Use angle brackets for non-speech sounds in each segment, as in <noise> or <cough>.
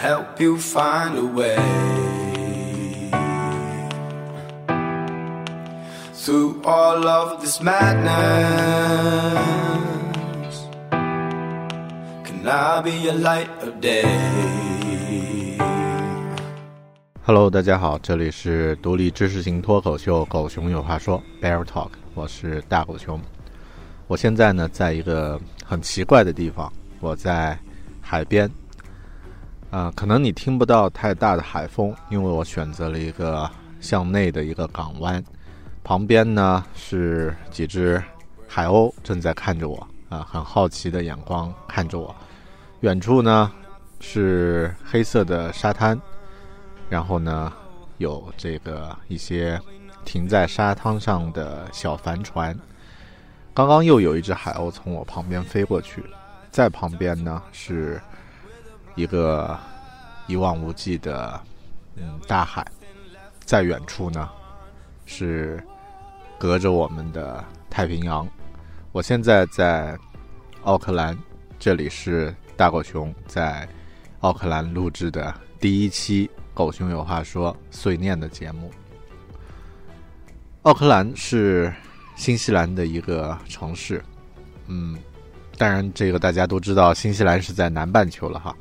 help you find a way through all of this madness. Can I be a light of day? Hello，大家好，这里是独立知识型脱口秀《狗熊有话说》（Bear Talk），我是大狗熊。我现在呢，在一个很奇怪的地方，我在海边。啊，可能你听不到太大的海风，因为我选择了一个向内的一个港湾，旁边呢是几只海鸥正在看着我，啊，很好奇的眼光看着我。远处呢是黑色的沙滩，然后呢有这个一些停在沙滩上的小帆船。刚刚又有一只海鸥从我旁边飞过去，在旁边呢是一个一望无际的嗯大海，在远处呢是隔着我们的太平洋。我现在在奥克兰，这里是大狗熊在奥克兰录制的第一期《狗熊有话说》碎念的节目。奥克兰是。新西兰的一个城市，嗯，当然这个大家都知道，新西兰是在南半球了哈。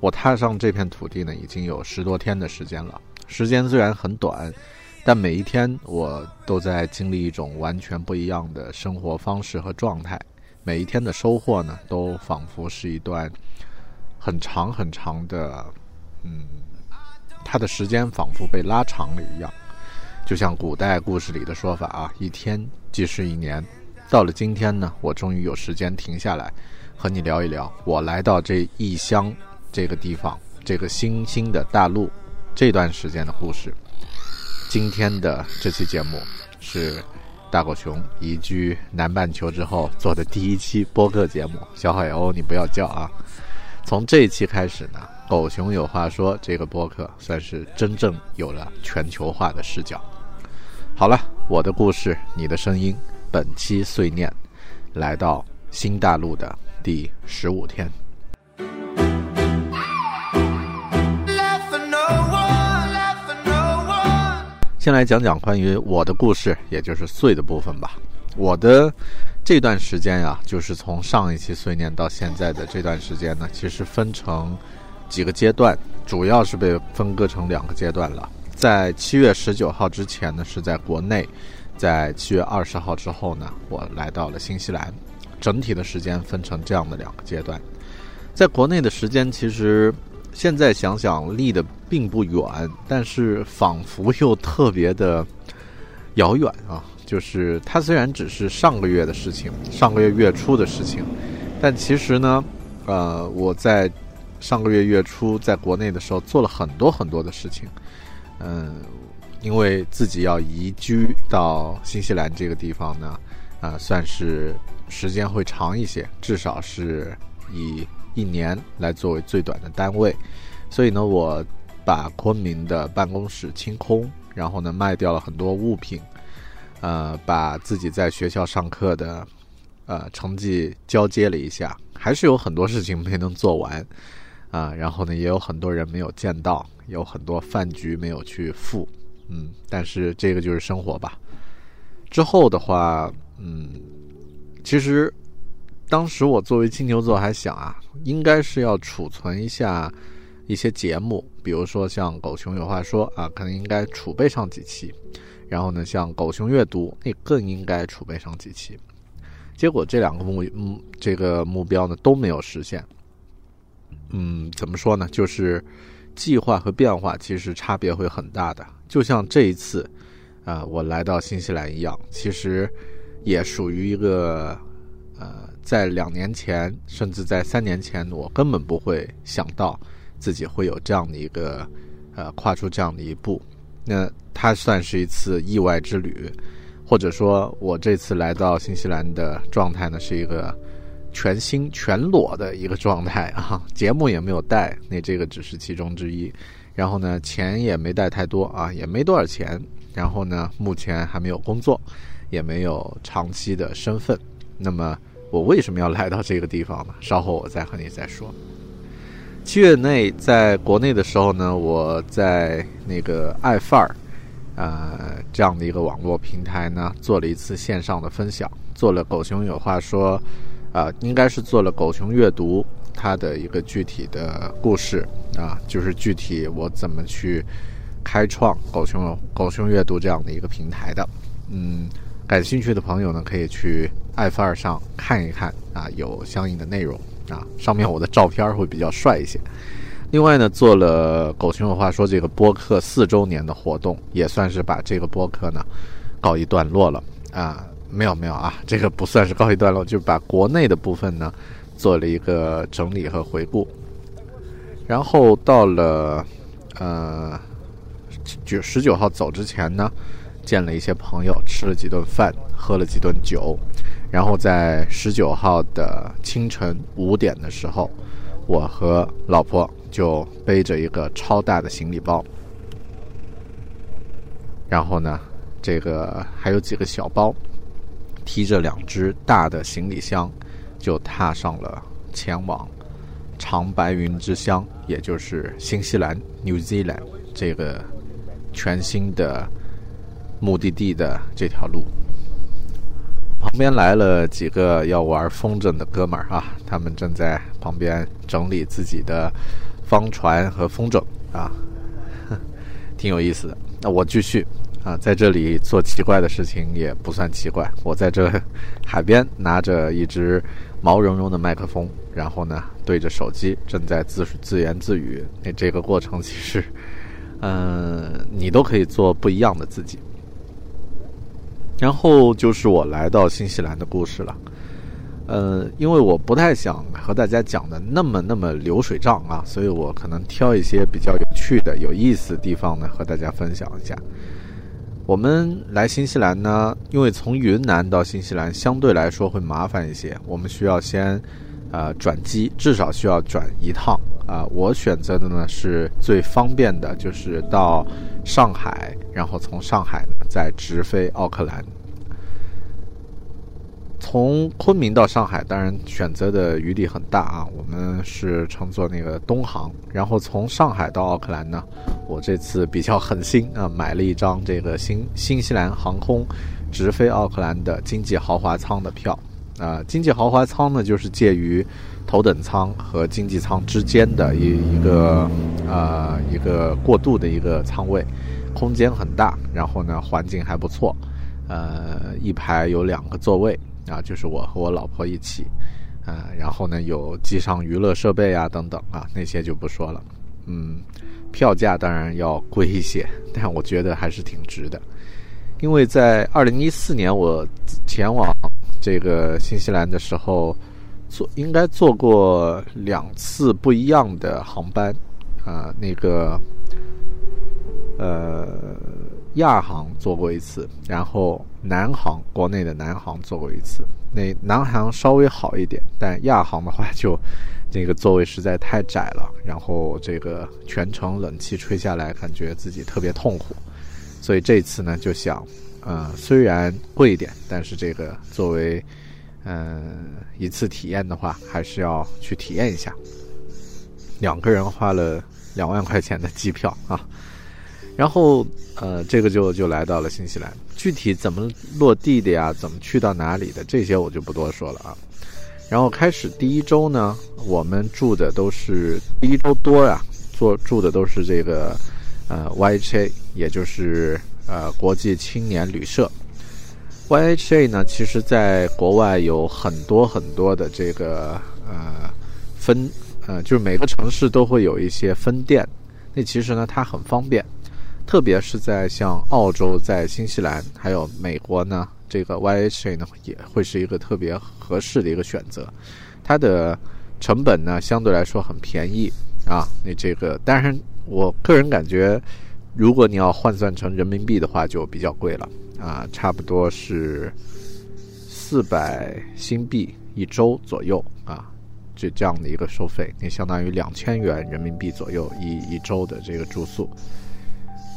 我踏上这片土地呢，已经有十多天的时间了。时间虽然很短，但每一天我都在经历一种完全不一样的生活方式和状态。每一天的收获呢，都仿佛是一段很长很长的，嗯，它的时间仿佛被拉长了一样。就像古代故事里的说法啊，一天即是一年。到了今天呢，我终于有时间停下来，和你聊一聊我来到这异乡这个地方，这个新兴的大陆这段时间的故事。今天的这期节目是大狗熊移居南半球之后做的第一期播客节目。小海鸥，你不要叫啊！从这一期开始呢，狗熊有话说这个播客算是真正有了全球化的视角。好了，我的故事，你的声音。本期碎念，来到新大陆的第十五天。先来讲讲关于我的故事，也就是碎的部分吧。我的这段时间呀，就是从上一期碎念到现在的这段时间呢，其实分成几个阶段，主要是被分割成两个阶段了。在七月十九号之前呢，是在国内；在七月二十号之后呢，我来到了新西兰。整体的时间分成这样的两个阶段。在国内的时间其实现在想想离得并不远，但是仿佛又特别的遥远啊。就是它虽然只是上个月的事情，上个月月初的事情，但其实呢，呃，我在上个月月初在国内的时候做了很多很多的事情，嗯，因为自己要移居到新西兰这个地方呢，啊，算是时间会长一些，至少是以一年来作为最短的单位，所以呢，我把昆明的办公室清空，然后呢，卖掉了很多物品。呃，把自己在学校上课的，呃，成绩交接了一下，还是有很多事情没能做完，啊，然后呢，也有很多人没有见到，有很多饭局没有去赴，嗯，但是这个就是生活吧。之后的话，嗯，其实当时我作为金牛座还想啊，应该是要储存一下一些节目，比如说像《狗熊有话说》啊，可能应该储备上几期。然后呢，像狗熊阅读，那更应该储备上几期。结果这两个目目这个目标呢都没有实现。嗯，怎么说呢？就是计划和变化其实差别会很大的。就像这一次，啊，我来到新西兰一样，其实也属于一个，在两年前甚至在三年前，我根本不会想到自己会有这样的一个呃，跨出这样的一步。那它算是一次意外之旅，或者说，我这次来到新西兰的状态呢，是一个全新全裸的一个状态啊。节目也没有带，那这个只是其中之一。然后呢，钱也没带太多啊，也没多少钱。然后呢，目前还没有工作，也没有长期的身份。那么，我为什么要来到这个地方呢？<laughs> 稍后我再和你再说。七月内在国内的时候呢，我在那个爱范儿，呃，这样的一个网络平台呢，做了一次线上的分享，做了狗熊有话说，啊，应该是做了狗熊阅读它的一个具体的故事啊，就是具体我怎么去开创狗熊狗熊阅读这样的一个平台的，嗯，感兴趣的朋友呢，可以去爱范儿上看一看啊，有相应的内容。啊，上面我的照片会比较帅一些。另外呢，做了狗熊有话说这个播客四周年的活动，也算是把这个播客呢告一段落了啊。没有没有啊，这个不算是告一段落，就是把国内的部分呢做了一个整理和回顾。然后到了呃九十九号走之前呢，见了一些朋友，吃了几顿饭，喝了几顿酒。然后在十九号的清晨五点的时候，我和老婆就背着一个超大的行李包，然后呢，这个还有几个小包，提着两只大的行李箱，就踏上了前往长白云之乡，也就是新西兰 （New Zealand） 这个全新的目的地的这条路。旁边来了几个要玩风筝的哥们儿啊，他们正在旁边整理自己的方船和风筝啊，<laughs> 挺有意思的。那我继续啊，在这里做奇怪的事情也不算奇怪。我在这海边拿着一只毛茸茸的麦克风，然后呢对着手机正在自自言自语。那这个过程其实，嗯，你都可以做不一样的自己。然后就是我来到新西兰的故事了，呃，因为我不太想和大家讲的那么那么流水账啊，所以我可能挑一些比较有趣的、有意思的地方呢，和大家分享一下。我们来新西兰呢，因为从云南到新西兰相对来说会麻烦一些，我们需要先呃转机，至少需要转一趟啊。我选择的呢是最方便的，就是到上海，然后从上海。再直飞奥克兰，从昆明到上海，当然选择的余地很大啊。我们是乘坐那个东航，然后从上海到奥克兰呢，我这次比较狠心啊，买了一张这个新新西兰航空直飞奥克兰的经济豪华舱的票啊。经济豪华舱呢，就是介于头等舱和经济舱之间的一一个啊一个过渡的一个舱位。空间很大，然后呢，环境还不错，呃，一排有两个座位啊，就是我和我老婆一起，啊，然后呢有机上娱乐设备啊等等啊，那些就不说了。嗯，票价当然要贵一些，但我觉得还是挺值的，因为在二零一四年我前往这个新西兰的时候，坐应该坐过两次不一样的航班，啊，那个呃亚航坐过一次，然后南航国内的南航坐过一次，那南航稍微好一点，但亚航的话就。那个座位实在太窄了，然后这个全程冷气吹下来，感觉自己特别痛苦，所以这次呢就想，呃，虽然贵一点，但是这个作为，嗯，一次体验的话，还是要去体验一下。两个人花了两万块钱的机票啊，<laughs> 然后呃，这个就就来到了新西兰，具体怎么落地的呀，怎么去到哪里的，这些我就不多说了啊。然后开始第一周呢，我们住的都是第一周多呀，做住的都是这个，呃，YHA，也就是呃国际青年旅社。YHA 呢，其实在国外有很多很多的这个呃分，呃，就是每个城市都会有一些分店。那其实呢，它很方便，特别是在像澳洲、在新西兰还有美国呢。这个 YHA 呢也会是一个特别合适的一个选择，它的成本呢相对来说很便宜啊。那这个当然，我个人感觉，如果你要换算成人民币的话，就比较贵了啊，差不多是四百新币一周左右啊，这这样的一个收费，那相当于两千元人民币左右一一周的这个住宿。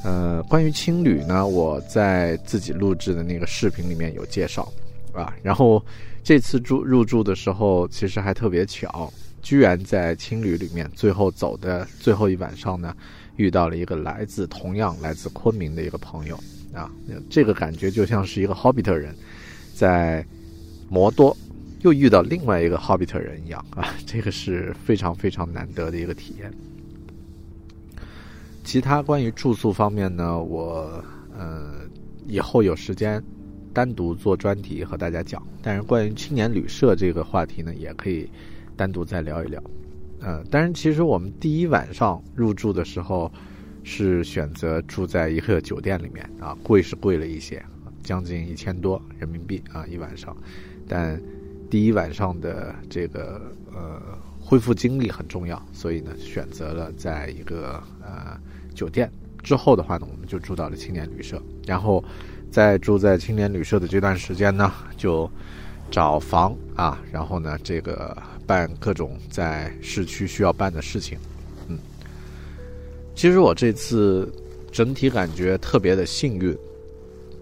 呃，关于青旅呢，我在自己录制的那个视频里面有介绍，啊，然后这次住入住的时候，其实还特别巧，居然在青旅里面最后走的最后一晚上呢，遇到了一个来自同样来自昆明的一个朋友，啊，这个感觉就像是一个 Hobbit 人，在摩多又遇到另外一个 Hobbit 人一样啊，这个是非常非常难得的一个体验。其他关于住宿方面呢，我呃以后有时间单独做专题和大家讲。但是关于青年旅社这个话题呢，也可以单独再聊一聊。呃，但是其实我们第一晚上入住的时候是选择住在一个酒店里面啊，贵是贵了一些，将近一千多人民币啊一晚上。但第一晚上的这个呃恢复精力很重要，所以呢选择了在一个呃。酒店之后的话呢，我们就住到了青年旅社，然后在住在青年旅社的这段时间呢，就找房啊，然后呢，这个办各种在市区需要办的事情。嗯，其实我这次整体感觉特别的幸运，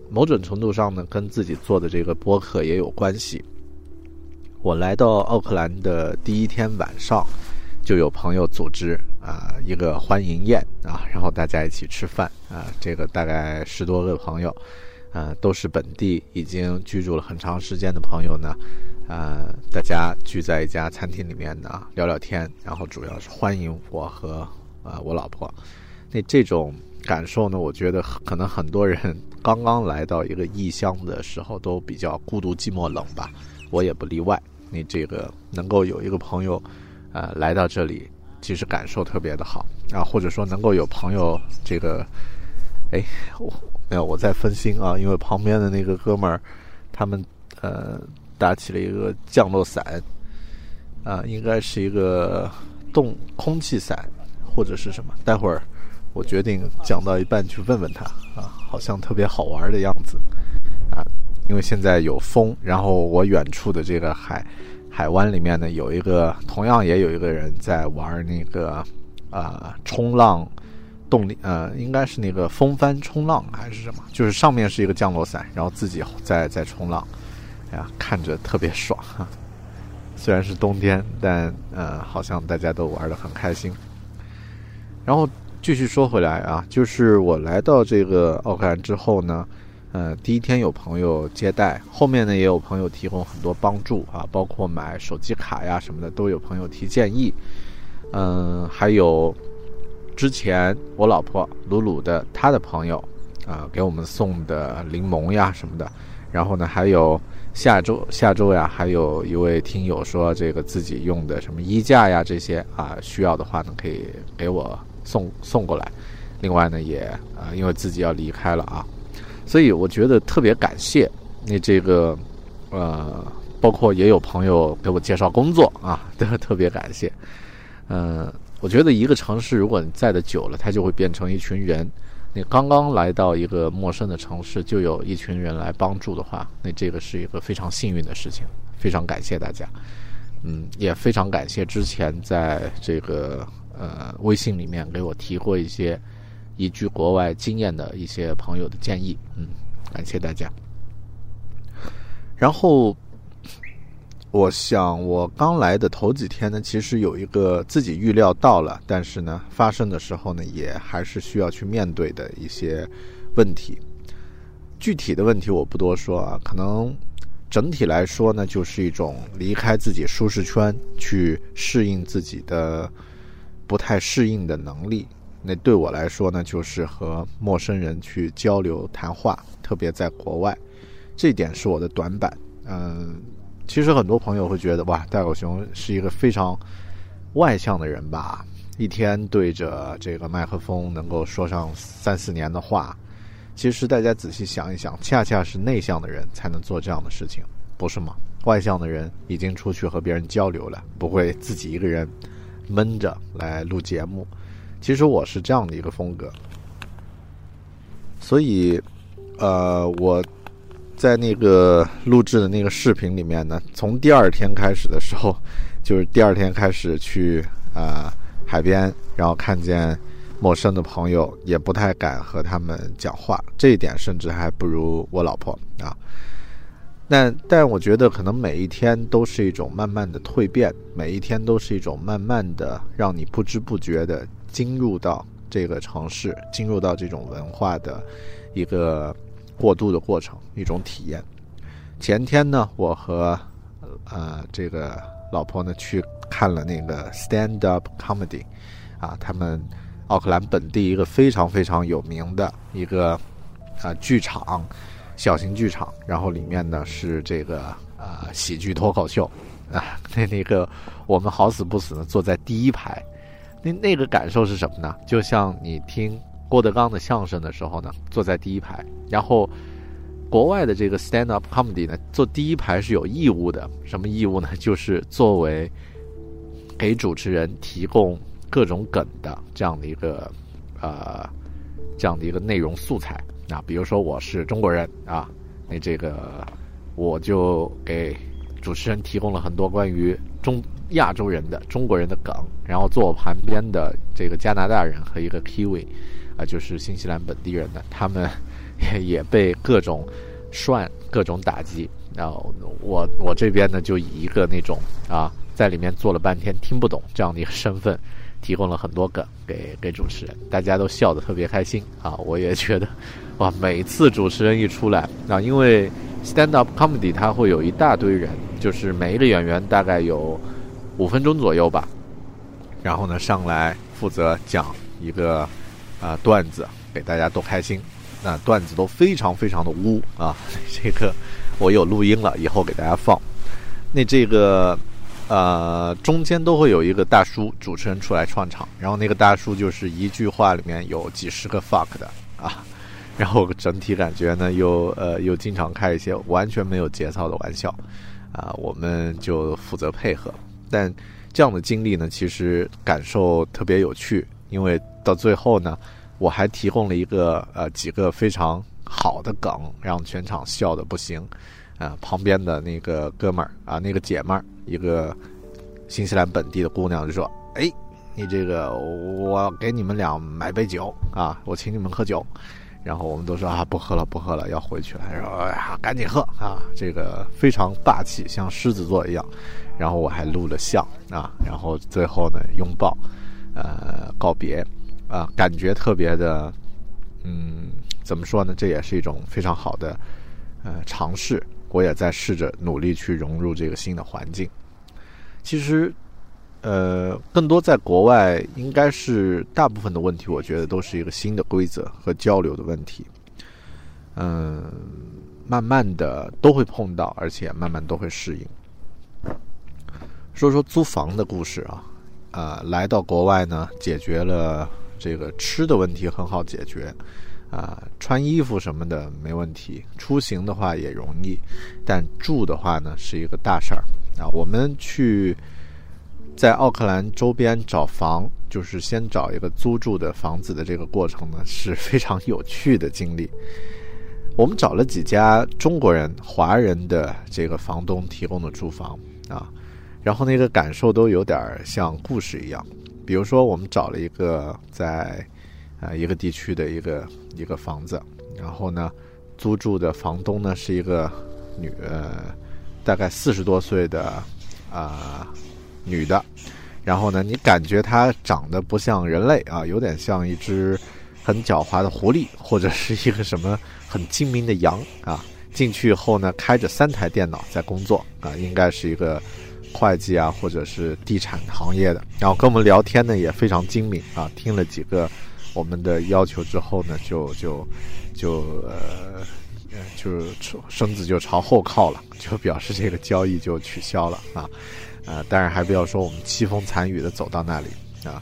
某种程度上呢，跟自己做的这个播客也有关系。我来到奥克兰的第一天晚上。就有朋友组织啊一个欢迎宴啊，然后大家一起吃饭啊，这个大概十多个朋友，呃都是本地已经居住了很长时间的朋友呢，啊大家聚在一家餐厅里面呢聊聊天，然后主要是欢迎我和啊我老婆，那这种感受呢，我觉得可能很多人刚刚来到一个异乡的时候都比较孤独寂寞冷吧，我也不例外。你这个能够有一个朋友。呃，来到这里，其实感受特别的好啊，或者说能够有朋友，这个，哎，我没有我在分心啊，因为旁边的那个哥们儿，他们呃搭起了一个降落伞，啊，应该是一个动空气伞或者是什么，待会儿我决定讲到一半去问问他啊，好像特别好玩的样子啊，因为现在有风，然后我远处的这个海。海湾里面呢，有一个同样也有一个人在玩那个，呃，冲浪动力，呃，应该是那个风帆冲浪还是什么？就是上面是一个降落伞，然后自己在在冲浪，哎呀，看着特别爽。虽然是冬天，但呃，好像大家都玩的很开心。然后继续说回来啊，就是我来到这个奥克兰之后呢。呃，第一天有朋友接待，后面呢也有朋友提供很多帮助啊，包括买手机卡呀什么的，都有朋友提建议。嗯，还有之前我老婆鲁鲁的她的朋友啊，给我们送的柠檬呀什么的，然后呢，还有下周下周呀，还有一位听友说这个自己用的什么衣架呀这些啊，需要的话呢可以给我送送过来。另外呢，也啊，因为自己要离开了啊，所以我觉得特别感谢那这个呃，包括也有朋友给我介绍工作啊，都 <laughs> 特别感谢。嗯，我觉得一个城市如果你在的久了，它就会变成一群人。你刚刚来到一个陌生的城市，就有一群人来帮助的话，那这个是一个非常幸运的事情。非常感谢大家，嗯，也非常感谢之前在这个呃微信里面给我提过一些移居国外经验的一些朋友的建议，嗯，感谢大家。然后。我想，我刚来的头几天呢，其实有一个自己预料到了，但是呢，发生的时候呢，也还是需要去面对的一些问题。具体的问题我不多说啊，可能整体来说呢，就是一种离开自己舒适圈，去适应自己的不太适应的能力。那对我来说呢，就是和陌生人去交流谈话，特别在国外，这点是我的短板。嗯。其实很多朋友会觉得，哇，戴狗熊是一个非常外向的人吧？一天对着这个麦克风能够说上三四年的话。其实大家仔细想一想，恰恰是内向的人才能做这样的事情，不是吗？外向的人已经出去和别人交流了，不会自己一个人闷着来录节目。其实我是这样的一个风格，所以，呃，我。在那个录制的那个视频里面呢，从第二天开始的时候，<laughs> 就是第二天开始去啊海边，然后看见陌生的朋友，也不太敢和他们讲话，这一点甚至还不如我老婆啊。但但我觉得可能每一天都是一种慢慢的蜕变，每一天都是一种慢慢的让你不知不觉的进入到这个城市，进入到这种文化的一个。过渡的过程，一种体验。前天呢，我和呃这个老婆呢去看了那个 stand up comedy，啊，他们奥克兰本地一个非常非常有名的一个啊剧场，小型剧场。然后里面呢是这个啊喜剧脱口秀啊，那那个我们好死不死呢坐在第一排，那那个感受是什么呢？就像你听。郭德纲的相声的时候呢，坐在第一排。然后，国外的这个 stand up comedy 呢，坐第一排是有义务的。什么义务呢？就是作为给主持人提供各种梗的这样的一个呃这样的一个内容素材。那比如说我是中国人啊，那这个我就给主持人提供了很多关于中亚洲人的中国人的梗。然后坐我旁边的这个加拿大人和一个 Kiwi。就是新西兰本地人的，他们 <laughs> 也也被各种涮、各种打击。然后我我这边呢，就以一个那种啊，在里面坐了半天听不懂这样的一个身份，提供了很多梗给给主持人，大家都笑得特别开心啊。我也觉得，哇，每次主持人一出来啊，因为 stand up comedy 它会有一大堆人，就是每一个演员大概有五分钟左右吧，然后呢上来负责讲一个。啊，段子给大家逗开心，那段子都非常非常的污啊！这个我有录音了，以后给大家放。那这个呃，中间都会有一个大叔主持人出来串场，然后那个大叔就是一句话里面有几十个 fuck 的啊，然后整体感觉呢又呃又经常开一些完全没有节操的玩笑啊，我们就负责配合。但这样的经历呢，其实感受特别有趣。因为到最后呢，我还提供了一个呃几个非常好的梗，让全场笑的不行。啊，旁边的那个哥们儿啊，那个姐们儿，一个新西兰本地的姑娘就说：“哎，你这个我给你们俩买杯酒啊，我请你们喝酒。”然后我们都说啊，不喝了，不喝了，要回去了。说哎呀，赶紧喝啊，这个非常霸气，像狮子座一样。然后我还录了像啊，然后最后呢，拥抱。呃，告别，啊，感觉特别的，嗯，怎么说呢？这也是一种非常好的呃尝试。我也在试着努力去融入这个新的环境。其实，呃，更多在国外，应该是大部分的问题，我觉得都是一个新的规则和交流的问题。嗯，慢慢的都会碰到，而且慢慢都会适应。说说租房的故事啊，啊，来到国外呢，解决了这个吃的问题很好解决，啊，穿衣服什么的没问题，出行的话也容易，但住的话呢是一个大事儿啊。我们去在奥克兰周边找房，就是先找一个租住的房子的这个过程呢是非常有趣的经历。我们找了几家中国人、华人的这个房东提供的住房啊。然后那个感受都有点像故事一样，比如说我们找了一个在，呃一个地区的一个一个房子，然后呢，租住的房东呢是一个女呃大概四十多岁的啊女的，然后呢你感觉她长得不像人类啊，有点像一只很狡猾的狐狸或者是一个什么很精明的羊啊，进去以后呢开着三台电脑在工作啊，应该是一个。会计啊，或者是地产行业的，然后跟我们聊天呢也非常精明啊。听了几个我们的要求之后呢，就就就呃就身子就朝后靠了，就表示这个交易就取消了啊 <laughs> 呃！当然还不要说我们凄风惨雨的走到那里啊。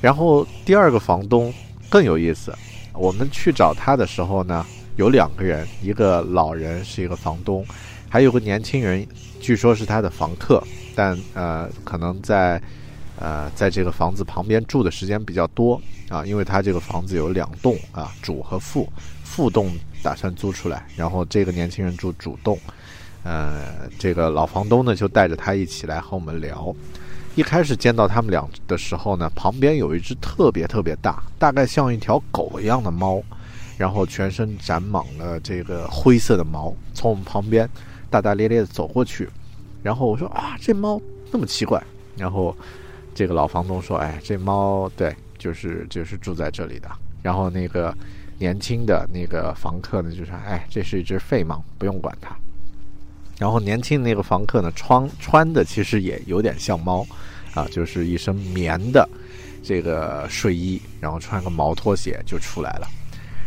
然后第二个房东更有意思，我们去找他的时候呢，有两个人，一个老人是一个房东。还有个年轻人，据说是他的房客，但呃，可能在呃，在这个房子旁边住的时间比较多啊，因为他这个房子有两栋啊，主和副，副栋打算租出来，然后这个年轻人住主栋，呃，这个老房东呢就带着他一起来和我们聊。一开始见到他们俩的时候呢，旁边有一只特别特别大，大概像一条狗一样的猫，然后全身长满了这个灰色的毛，从我们旁边。大大咧咧的走过去，然后我说啊，这猫那么奇怪。然后这个老房东说，哎，这猫对，就是就是住在这里的。然后那个年轻的那个房客呢，就说，哎，这是一只废猫，不用管它。然后年轻那个房客呢，穿穿的其实也有点像猫，啊，就是一身棉的这个睡衣，然后穿个毛拖鞋就出来了。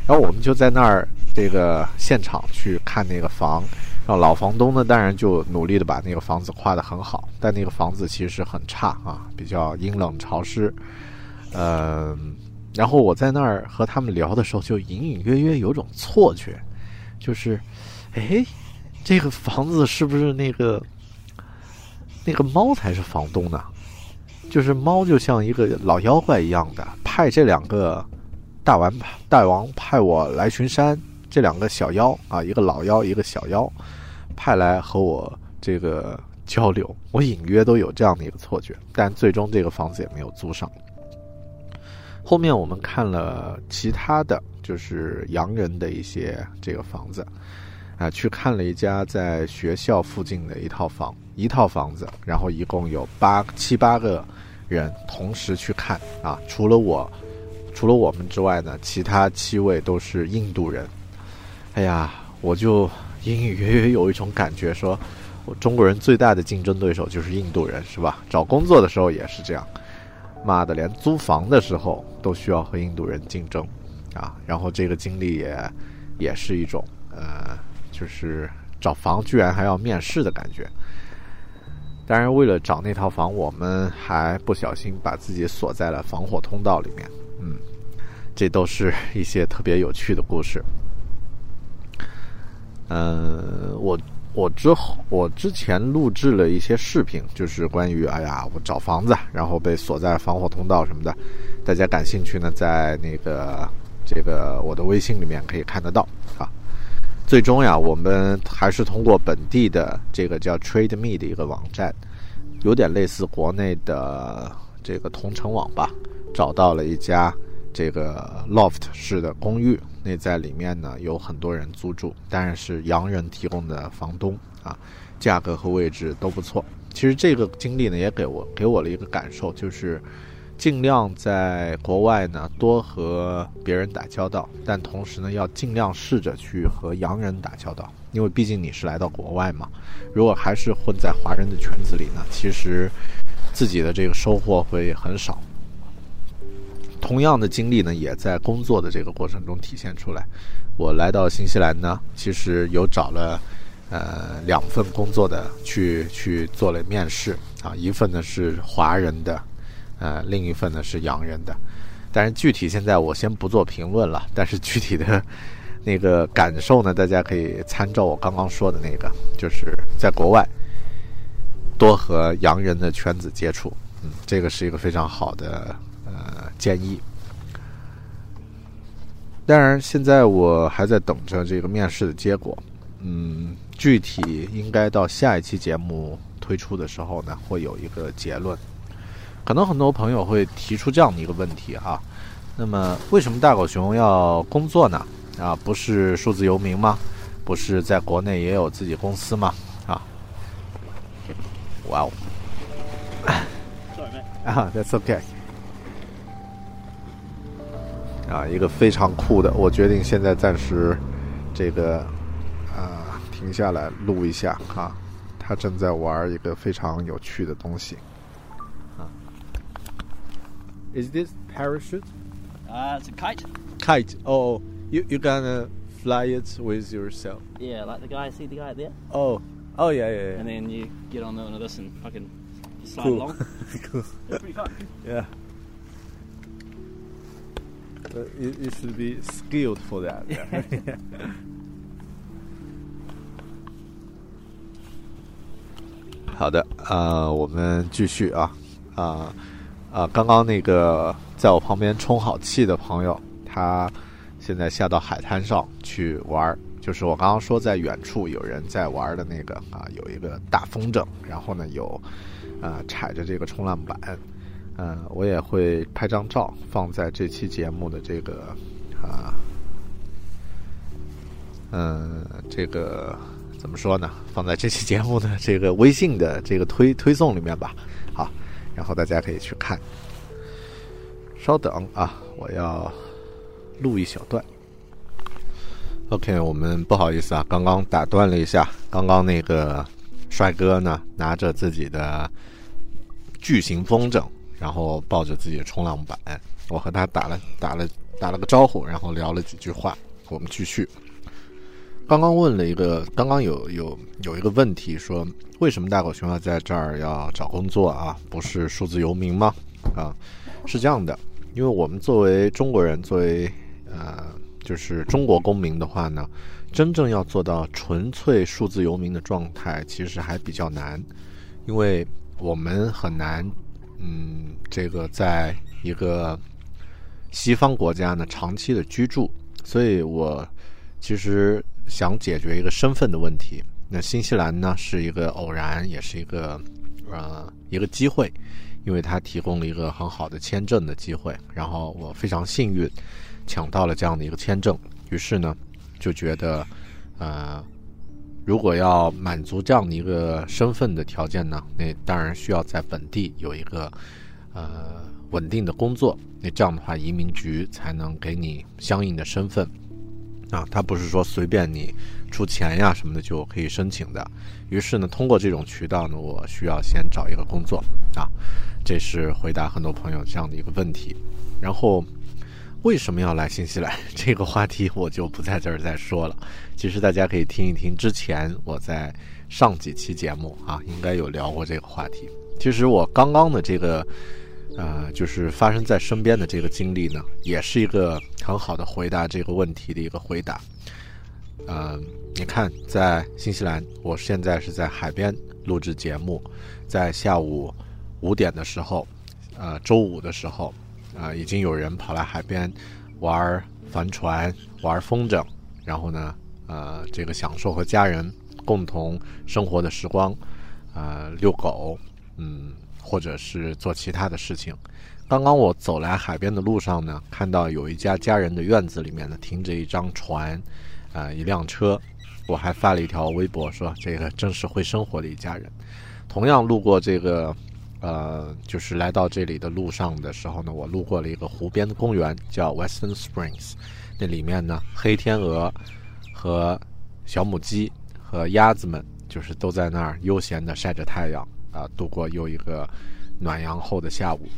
然后我们就在那儿这个现场去看那个房。然后老房东呢，当然就努力的把那个房子画的很好，但那个房子其实很差啊，比较阴冷潮湿。嗯，然后我在那儿和他们聊的时候，就隐隐约约有种错觉，就是，哎，这个房子是不是那个那个猫才是房东呢？就是猫就像一个老妖怪一样的，派这两个大王大王派我来巡山。这两个小妖啊，一个老妖，一个小妖，派来和我这个交流，我隐约都有这样的一个错觉，但最终这个房子也没有租上。后面我们看了其他的就是洋人的一些这个房子，啊，去看了一家在学校附近的一套房，一套房子，然后一共有八七八个人同时去看啊，除了我，除了我们之外呢，其他七位都是印度人。哎呀，我就隐隐约约有一种感觉，说我中国人最大的竞争对手就是印度人，是吧？找工作的时候也是这样，妈的，连租房的时候都需要和印度人竞争啊！然后这个经历也也是一种呃，就是找房居然还要面试的感觉。当然，为了找那套房，我们还不小心把自己锁在了防火通道里面。嗯，这都是一些特别有趣的故事。嗯，我我之后我之前录制了一些视频，就是关于哎呀，我找房子，然后被锁在防火通道什么的。大家感兴趣呢，在那个这个我的微信里面可以看得到啊。最终呀，我们还是通过本地的这个叫 Trade Me 的一个网站，有点类似国内的这个同城网吧，找到了一家这个 loft 式的公寓。那在里面呢，有很多人租住，当然是洋人提供的房东啊，价格和位置都不错。其实这个经历呢，也给我给我了一个感受，就是尽量在国外呢多和别人打交道，但同时呢，要尽量试着去和洋人打交道，因为毕竟你是来到国外嘛。如果还是混在华人的圈子里呢，其实自己的这个收获会很少。同样的经历呢，也在工作的这个过程中体现出来。我来到新西兰呢，其实有找了呃两份工作的去去做了面试啊，一份呢是华人的，呃，另一份呢是洋人的。但是具体现在我先不做评论了，但是具体的那个感受呢，大家可以参照我刚刚说的那个，就是在国外多和洋人的圈子接触，嗯，这个是一个非常好的建议。当然，现在我还在等着这个面试的结果。嗯，具体应该到下一期节目推出的时候呢，会有一个结论。可能很多朋友会提出这样的一个问题哈，那么为什么大狗熊要工作呢？啊，不是数字游民吗？不是在国内也有自己公司吗？啊，哇哦，啊，<laughs> That's okay。啊，一个非常酷的，我决定现在暂时这个啊停下来录一下啊，他正在玩一个非常有趣的东西啊。Is this parachute? Uh, it's a kite. Kite. Oh, you you gonna fly it with yourself? Yeah, like the guy. See the guy there? Oh, oh yeah yeah yeah. And then you get on one of this and fucking slide Cool. along. <laughs> cool. It's pretty fun. Yeah. You, you should be skilled for that. <laughs> Yeah. <laughs> 好的，呃，我们继续啊，啊、啊，刚刚那个在我旁边充好气的朋友，他现在下到海滩上去玩儿，就是我刚刚说在远处有人在玩的那个啊，有一个大风筝，然后呢有啊、踩着这个冲浪板，嗯、我也会拍张照放在这期节目的这个啊，嗯、这个怎么说呢？放在这期节目的这个微信的这个推推送里面吧。好，然后大家可以去看。稍等啊，我要录一小段。OK，我们不好意思啊，刚刚打断了一下。刚刚那个帅哥呢，拿着自己的巨型风筝，然后抱着自己的冲浪板，我和他打了打了打了个招呼，然后聊了几句话。我们继续。刚刚问了一个，刚刚有有有一个问题说，为什么大狗熊要在这儿要找工作啊？不是数字游民吗？啊，是这样的，因为我们作为中国人，作为呃就是中国公民的话呢，真正要做到纯粹数字游民的状态，其实还比较难，因为我们很难，嗯，这个在一个西方国家呢长期的居住，所以我其实想解决一个身份的问题。那新西兰呢是一个偶然，也是一个呃一个机会，因为它提供了一个很好的签证的机会，然后我非常幸运抢到了这样的一个签证，于是呢就觉得呃。如果要满足这样的一个身份的条件呢，那当然需要在本地有一个呃稳定的工作。那这样的话，移民局才能给你相应的身份啊。它不是说随便你出钱呀什么的就可以申请的。于是呢，通过这种渠道呢，我需要先找一个工作啊。这是回答很多朋友这样的一个问题。然后。为什么要来新西兰？<laughs> 这个话题我就不在这儿再说了。其实大家可以听一听之前我在上几期节目啊，应该有聊过这个话题。其实我刚刚的这个呃，就是发生在身边的这个经历呢，也是一个很好的回答这个问题的一个回答。呃，你看，在新西兰，我现在是在海边录制节目，在下午五点的时候，呃，周五的时候。啊、已经有人跑来海边玩帆船、玩风筝，然后呢，呃，这个享受和家人共同生活的时光，呃，遛狗，嗯，或者是做其他的事情。刚刚我走来海边的路上呢，看到有一家家人的院子里面呢停着一张船，呃，一辆车。我还发了一条微博说，这个正是会生活的一家人。同样路过这个。呃，就是来到这里的路上的时候呢，我路过了一个湖边的公园，叫 Western Springs。那里面呢，黑天鹅和小母鸡和鸭子们，就是都在那儿悠闲的晒着太阳啊，度过又一个暖阳后的下午。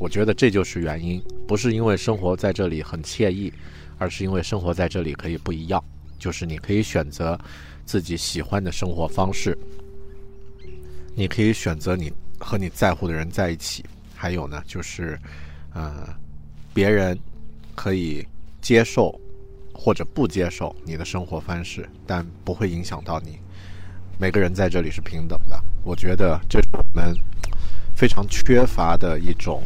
我觉得这就是原因，不是因为生活在这里很惬意，而是因为生活在这里可以不一样，就是你可以选择自己喜欢的生活方式，你可以选择你和你在乎的人在一起，还有呢，就是呃，别人可以接受或者不接受你的生活方式，但不会影响到你。每个人在这里是平等的，我觉得这是我们非常缺乏的一种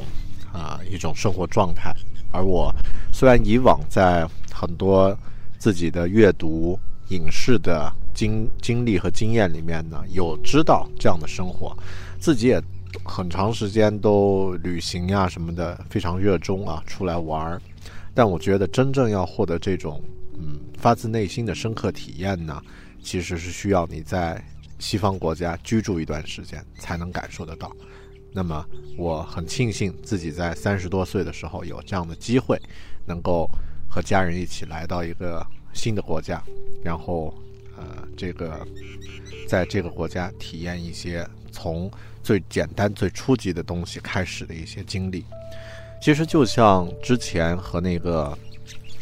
啊、一种生活状态。而我虽然以往在很多自己的阅读、影视的经经历和经验里面呢，有知道这样的生活，自己也很长时间都旅行呀、什么的，非常热衷啊，出来玩儿。但我觉得真正要获得这种嗯发自内心的深刻体验呢，其实是需要你在西方国家居住一段时间才能感受得到。那么我很庆幸自己在三十多岁的时候有这样的机会，能够和家人一起来到一个新的国家，然后呃，这个在这个国家体验一些从最简单、最初级的东西开始的一些经历。其实就像之前和那个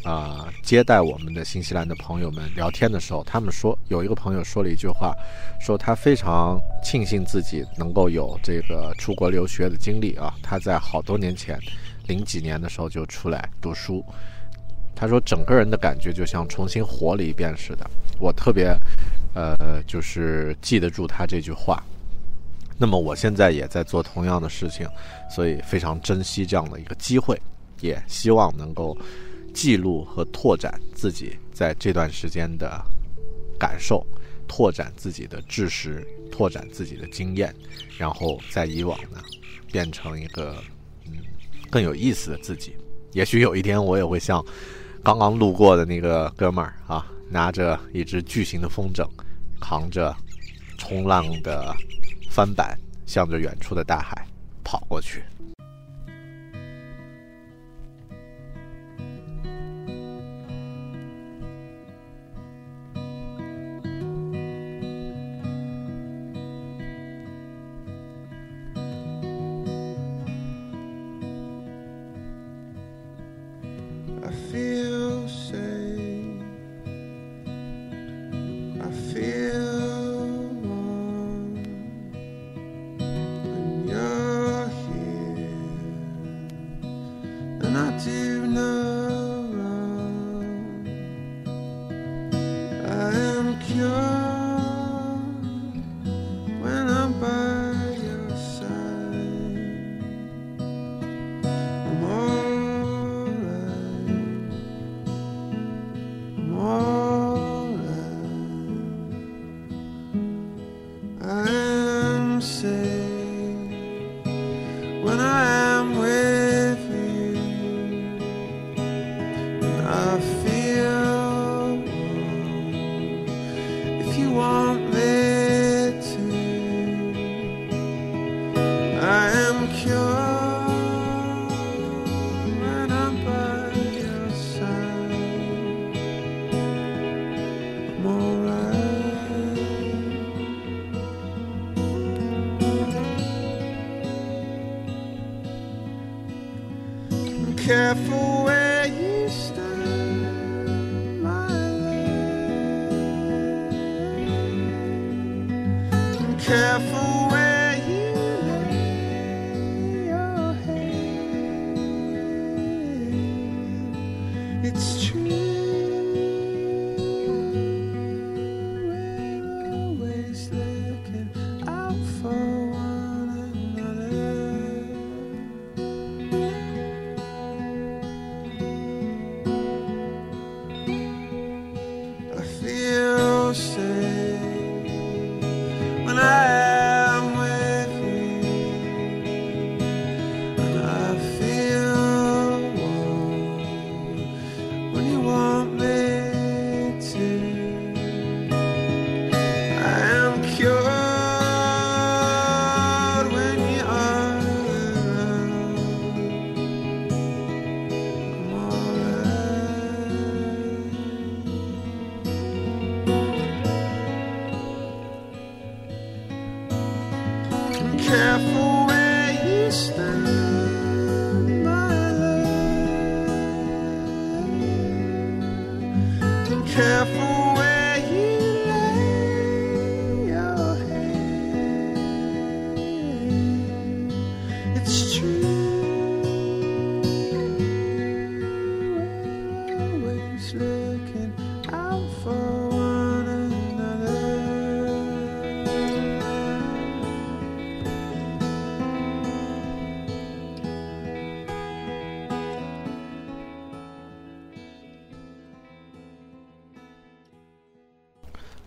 啊、接待我们的新西兰的朋友们聊天的时候，他们说有一个朋友说了一句话，说他非常庆幸自己能够有这个出国留学的经历啊。他在好多年前，零几年的时候就出来读书，他说整个人的感觉就像重新活了一遍似的。我特别呃，就是记得住他这句话。那么我现在也在做同样的事情，所以非常珍惜这样的一个机会，也希望能够记录和拓展自己在这段时间的感受，拓展自己的知识，拓展自己的经验，然后在以往呢，变成一个嗯更有意思的自己。也许有一天我也会像刚刚路过的那个哥们儿啊，拿着一只巨型的风筝，扛着冲浪的翻板，向着远处的大海跑过去。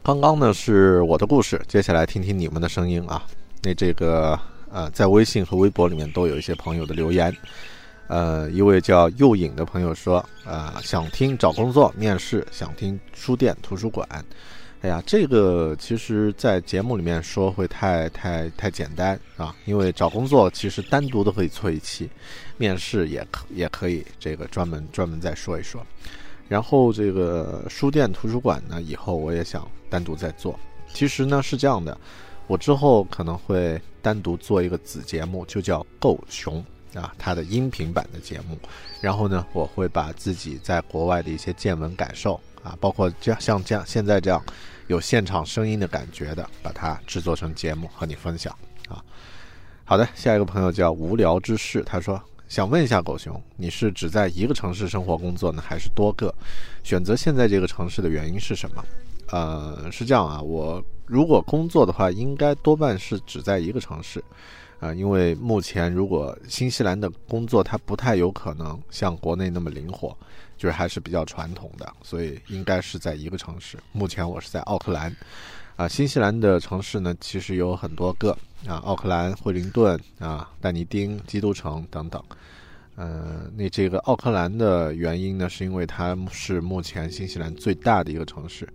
刚刚呢是我的故事，接下来听听你们的声音啊。那这个呃，在微信和微博里面都有一些朋友的留言。呃，一位叫右影的朋友说，啊、想听找工作面试，想听书店图书馆。哎呀，这个其实，在节目里面说会太太太简单啊，因为找工作其实单独的可以做一期，面试也可也可以这个专门专门再说一说。然后这个书店图书馆呢，以后我也想单独再做。其实呢是这样的，我之后可能会单独做一个子节目，就叫《够熊》啊，它的音频版的节目。然后呢，我会把自己在国外的一些见闻感受啊，包括这样像这样现在这样有现场声音的感觉的，把它制作成节目和你分享啊。好的，下一个朋友叫无聊之事，他说想问一下狗熊，你是只在一个城市生活工作呢，还是多个？选择现在这个城市的原因是什么？呃，是这样啊，我如果工作的话，应该多半是只在一个城市，啊、因为目前如果新西兰的工作它不太有可能像国内那么灵活，就是还是比较传统的，所以应该是在一个城市。目前我是在奥克兰，啊、新西兰的城市呢其实有很多个啊，奥克兰、惠灵顿啊、丹尼丁、基督城等等。呃，那这个奥克兰的原因呢，是因为它是目前新西兰最大的一个城市，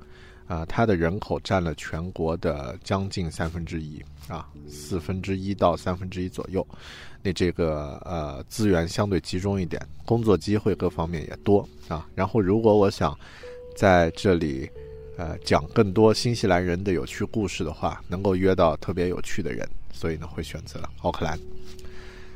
啊、它的人口占了全国的将近三分之一啊，四分之一到三分之一左右。那这个呃资源相对集中一点，工作机会各方面也多啊。然后如果我想在这里呃讲更多新西兰人的有趣故事的话，能够约到特别有趣的人，所以呢会选择奥克兰。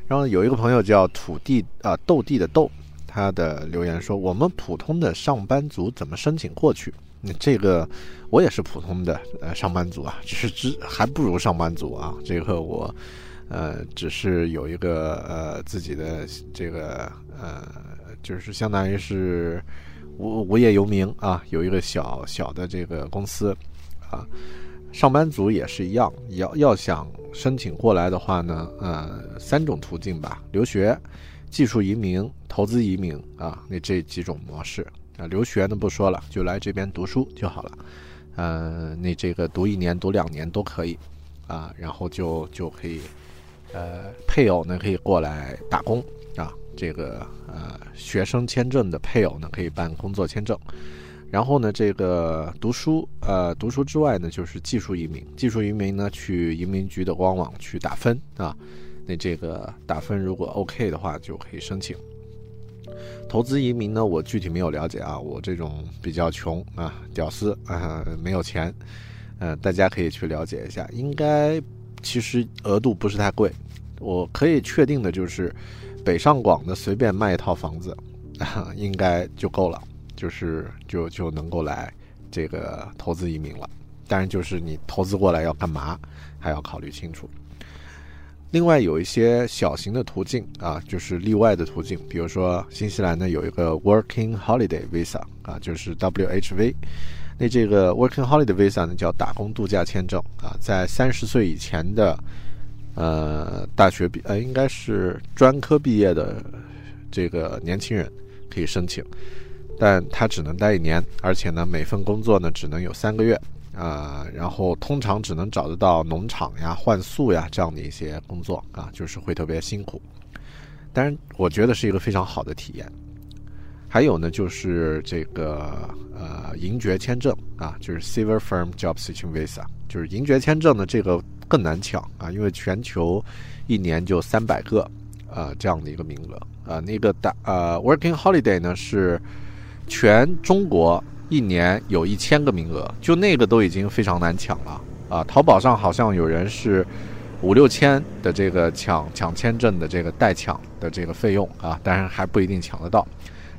然后有一个朋友叫土地啊、斗地的斗，他的留言说：“我们普通的上班族怎么申请过去？”那这个我也是普通的呃上班族啊，只是只还不如上班族啊。这个我呃只是有一个呃自己的这个呃，就是相当于是无无业游民啊，有一个小小的这个公司啊。上班族也是一样，要要想申请过来的话呢，呃，三种途径吧：留学、技术移民、投资移民啊，那这几种模式啊。留学呢不说了，就来这边读书就好了。呃，那这个读一年、读两年都可以啊，然后就就可以，呃，配偶呢可以过来打工啊。这个呃，学生签证的配偶呢可以办工作签证。然后呢，这个读书，呃，读书之外呢，就是技术移民。技术移民呢，去移民局的官网去打分啊，那这个打分如果 OK 的话，就可以申请。投资移民呢，我具体没有了解啊，我这种比较穷啊，屌丝啊，没有钱，呃，大家可以去了解一下。应该其实额度不是太贵，我可以确定的就是，北上广的随便卖一套房子，啊、<laughs> 应该就够了。就是就就能够来这个投资移民了。当然，就是你投资过来要干嘛，还要考虑清楚。另外有一些小型的途径啊，就是例外的途径，比如说新西兰呢有一个 Working Holiday Visa 啊，就是 WHV。那这个 Working Holiday Visa 呢叫打工度假签证啊，在三十岁以前的呃大学毕呃应该是专科毕业的这个年轻人可以申请。但他只能待一年，而且呢，每份工作呢只能有三个月，啊、然后通常只能找得到农场呀、换宿呀这样的一些工作啊，就是会特别辛苦。当然，我觉得是一个非常好的体验。还有呢，就是这个呃银爵签证啊，就是 Silver Firm Job Seeking Visa，就是银爵签证呢，这个更难抢啊，因为全球一年就三百个呃这样的一个名额啊，那个打呃 Working Holiday 呢是。全中国一年有一千个名额，就那个都已经非常难抢了啊！淘宝上好像有人是五六千的这个抢抢签证的这个代抢的这个费用啊，当然还不一定抢得到。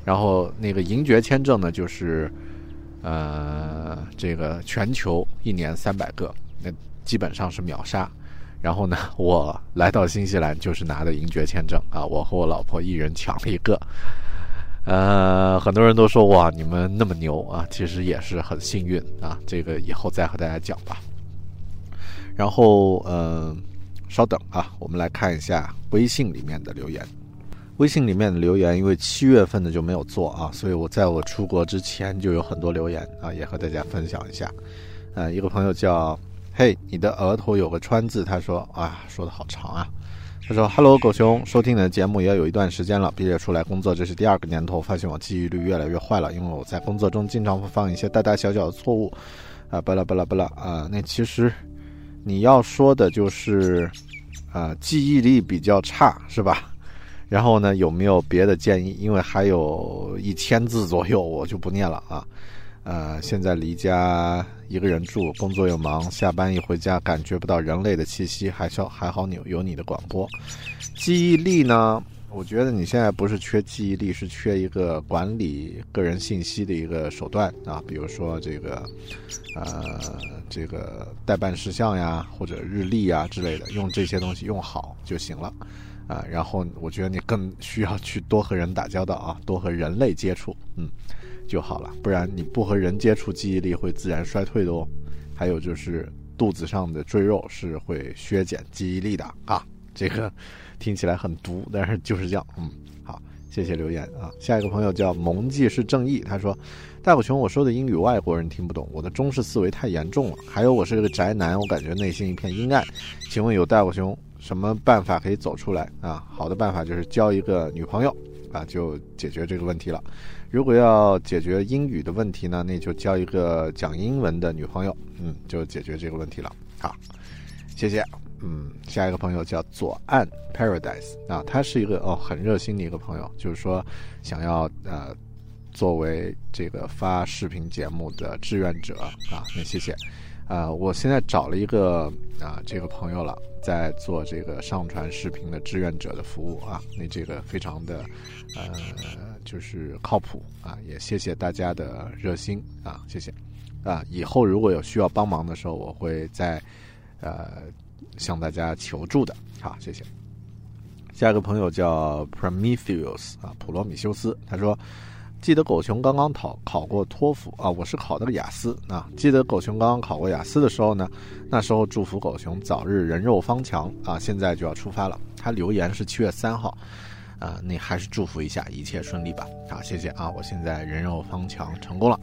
然后那个银爵签证呢，就是呃，这个全球一年三百个，那基本上是秒杀。然后呢，我来到新西兰就是拿的银爵签证啊，我和我老婆一人抢了一个。呃，很多人都说哇，你们那么牛啊，其实也是很幸运啊。这个以后再和大家讲吧。然后，呃，稍等啊，我们来看一下微信里面的留言。微信里面的留言，因为七月份的就没有做啊，所以我在我出国之前就有很多留言啊，也和大家分享一下。呃，一个朋友叫嘿，你的额头有个川字，他说啊，说的好长啊。他说：“Hello，狗熊，收听你的节目也有一段时间了。毕业出来工作，这是第二个年头，发现我记忆力越来越坏了，因为我在工作中经常会犯一些大大小小的错误。啊，巴拉巴拉巴拉啊！那其实你要说的就是，啊，记忆力比较差，是吧？然后呢，有没有别的建议？因为还有一千字左右，我就不念了啊。”呃，现在离家一个人住，工作又忙，下班一回家感觉不到人类的气息，还少还好有有你的广播。记忆力呢？我觉得你现在不是缺记忆力，是缺一个管理个人信息的一个手段啊，比如说这个，呃，这个代办事项呀，或者日历啊之类的，用这些东西用好就行了啊。然后我觉得你更需要去多和人打交道啊，多和人类接触，嗯。就好了，不然你不和人接触，记忆力会自然衰退的哦。还有就是肚子上的赘肉是会削减记忆力的啊。这个听起来很毒，但是就是这样。嗯，好，谢谢留言啊。下一个朋友叫蒙记是正义，他说：“大狗熊，我说的英语外国人听不懂，我的中式思维太严重了。还有我是个宅男，我感觉内心一片阴暗。请问有大狗熊什么办法可以走出来啊？好的办法就是交一个女朋友啊，就解决这个问题了。”如果要解决英语的问题呢，那就交一个讲英文的女朋友，嗯，就解决这个问题了。好，谢谢。嗯，下一个朋友叫左岸 Paradise 啊，他是一个哦很热心的一个朋友，就是说想要呃作为这个发视频节目的志愿者啊，那谢谢。啊，我现在找了一个啊这个朋友了，在做这个上传视频的志愿者的服务啊，那这个非常的呃。就是靠谱啊，也谢谢大家的热心啊，谢谢啊！以后如果有需要帮忙的时候，我会再呃向大家求助的。好，谢谢。下一个朋友叫 Prometheus 啊，普罗米修斯，他说：“记得狗熊刚刚考考过托福啊，我是考的个雅思啊。记得狗熊刚刚考过雅思的时候呢，那时候祝福狗熊早日人肉方强啊，现在就要出发了。他留言是七月三号。”啊，你还是祝福一下，一切顺利吧。好，谢谢啊！我现在人肉方强成功了。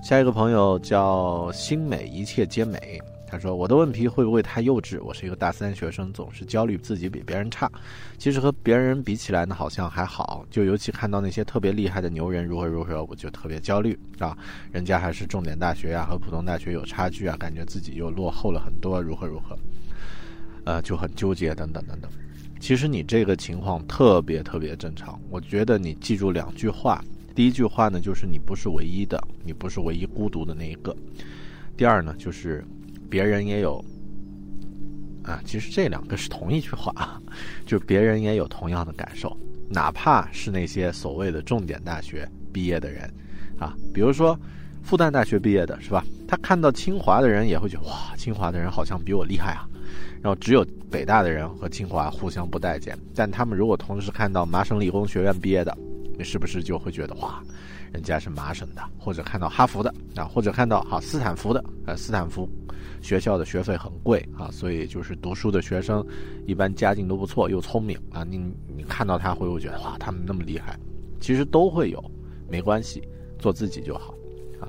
下一个朋友叫心美，一切皆美。他说：“我的问题会不会太幼稚？我是一个大三学生，总是焦虑自己比别人差。其实和别人比起来呢，好像还好。就尤其看到那些特别厉害的牛人如何如何，我就特别焦虑啊！人家还是重点大学呀，和普通大学有差距啊，感觉自己又落后了很多，如何如何，呃，就很纠结，等等等等。”其实你这个情况特别特别正常，我觉得你记住两句话。第一句话呢，就是你不是唯一的，你不是唯一孤独的那一个。第二呢，就是别人也有啊，其实这两个是同一句话啊，<laughs> 就别人也有同样的感受，哪怕是那些所谓的重点大学毕业的人啊，比如说复旦大学毕业的是吧？他看到清华的人也会觉得哇，清华的人好像比我厉害啊。然后只有北大的人和清华互相不待见，但他们如果同时看到麻省理工学院毕业的，你是不是就会觉得哇，人家是麻省的，或者看到哈佛的啊，或者看到哈斯坦福的，呃，斯坦福学校的学费很贵啊，所以就是读书的学生一般家境都不错，又聪明啊，你你看到他会不会觉得哇，他们那么厉害？其实都会有，没关系，做自己就好啊。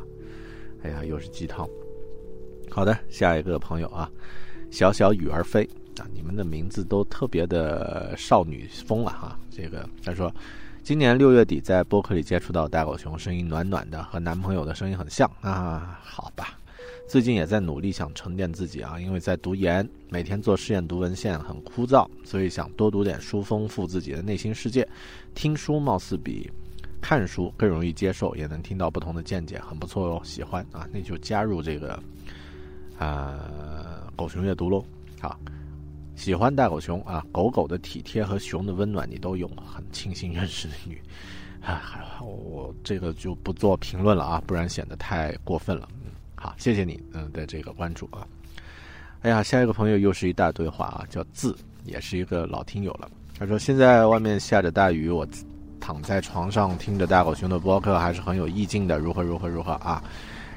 哎呀，又是鸡汤。好的，下一个朋友啊。小小雨儿飞啊，你们的名字都特别的少女风了哈。这个他说，今年六月底在播客里接触到大狗熊，声音暖暖的，和男朋友的声音很像啊。好吧，最近也在努力想沉淀自己啊，因为在读研，每天做试验读文献很枯燥，所以想多读点书，丰富自己的内心世界。听书貌似比看书更容易接受，也能听到不同的见解，很不错哦，喜欢啊，那就加入这个啊。狗熊阅读喽，好，喜欢大狗熊啊，狗狗的体贴和熊的温暖你都有，很庆幸认识的你。啊，我这个就不做评论了啊，不然显得太过分了。嗯，好，谢谢你嗯的这个关注啊。哎呀，下一个朋友又是一大堆话啊，叫字，也是一个老听友了。他说现在外面下着大雨，我躺在床上听着大狗熊的播客还是很有意境的，如何如何如何啊。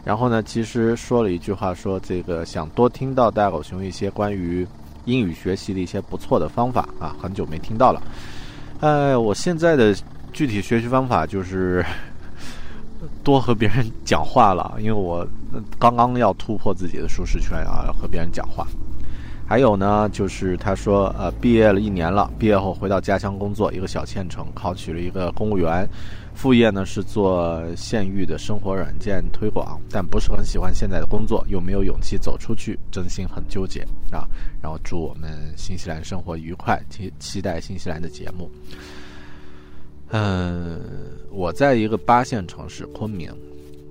然后呢，其实说了一句话，说这个想多听到大狗熊一些关于英语学习的一些不错的方法啊，很久没听到了。哎，我现在的。具体学习方法就是 <laughs> 多和别人讲话了，因为我刚刚要突破自己的舒适圈啊，要和别人讲话。还有呢，就是他说，呃，毕业了一年了，毕业后回到家乡工作，一个小县城，考取了一个公务员，副业呢是做县域的生活软件推广，但不是很喜欢现在的工作，又没有勇气走出去，真心很纠结啊。然后祝我们新西兰生活愉快，期期待新西兰的节目。嗯，我在一个八线城市昆明，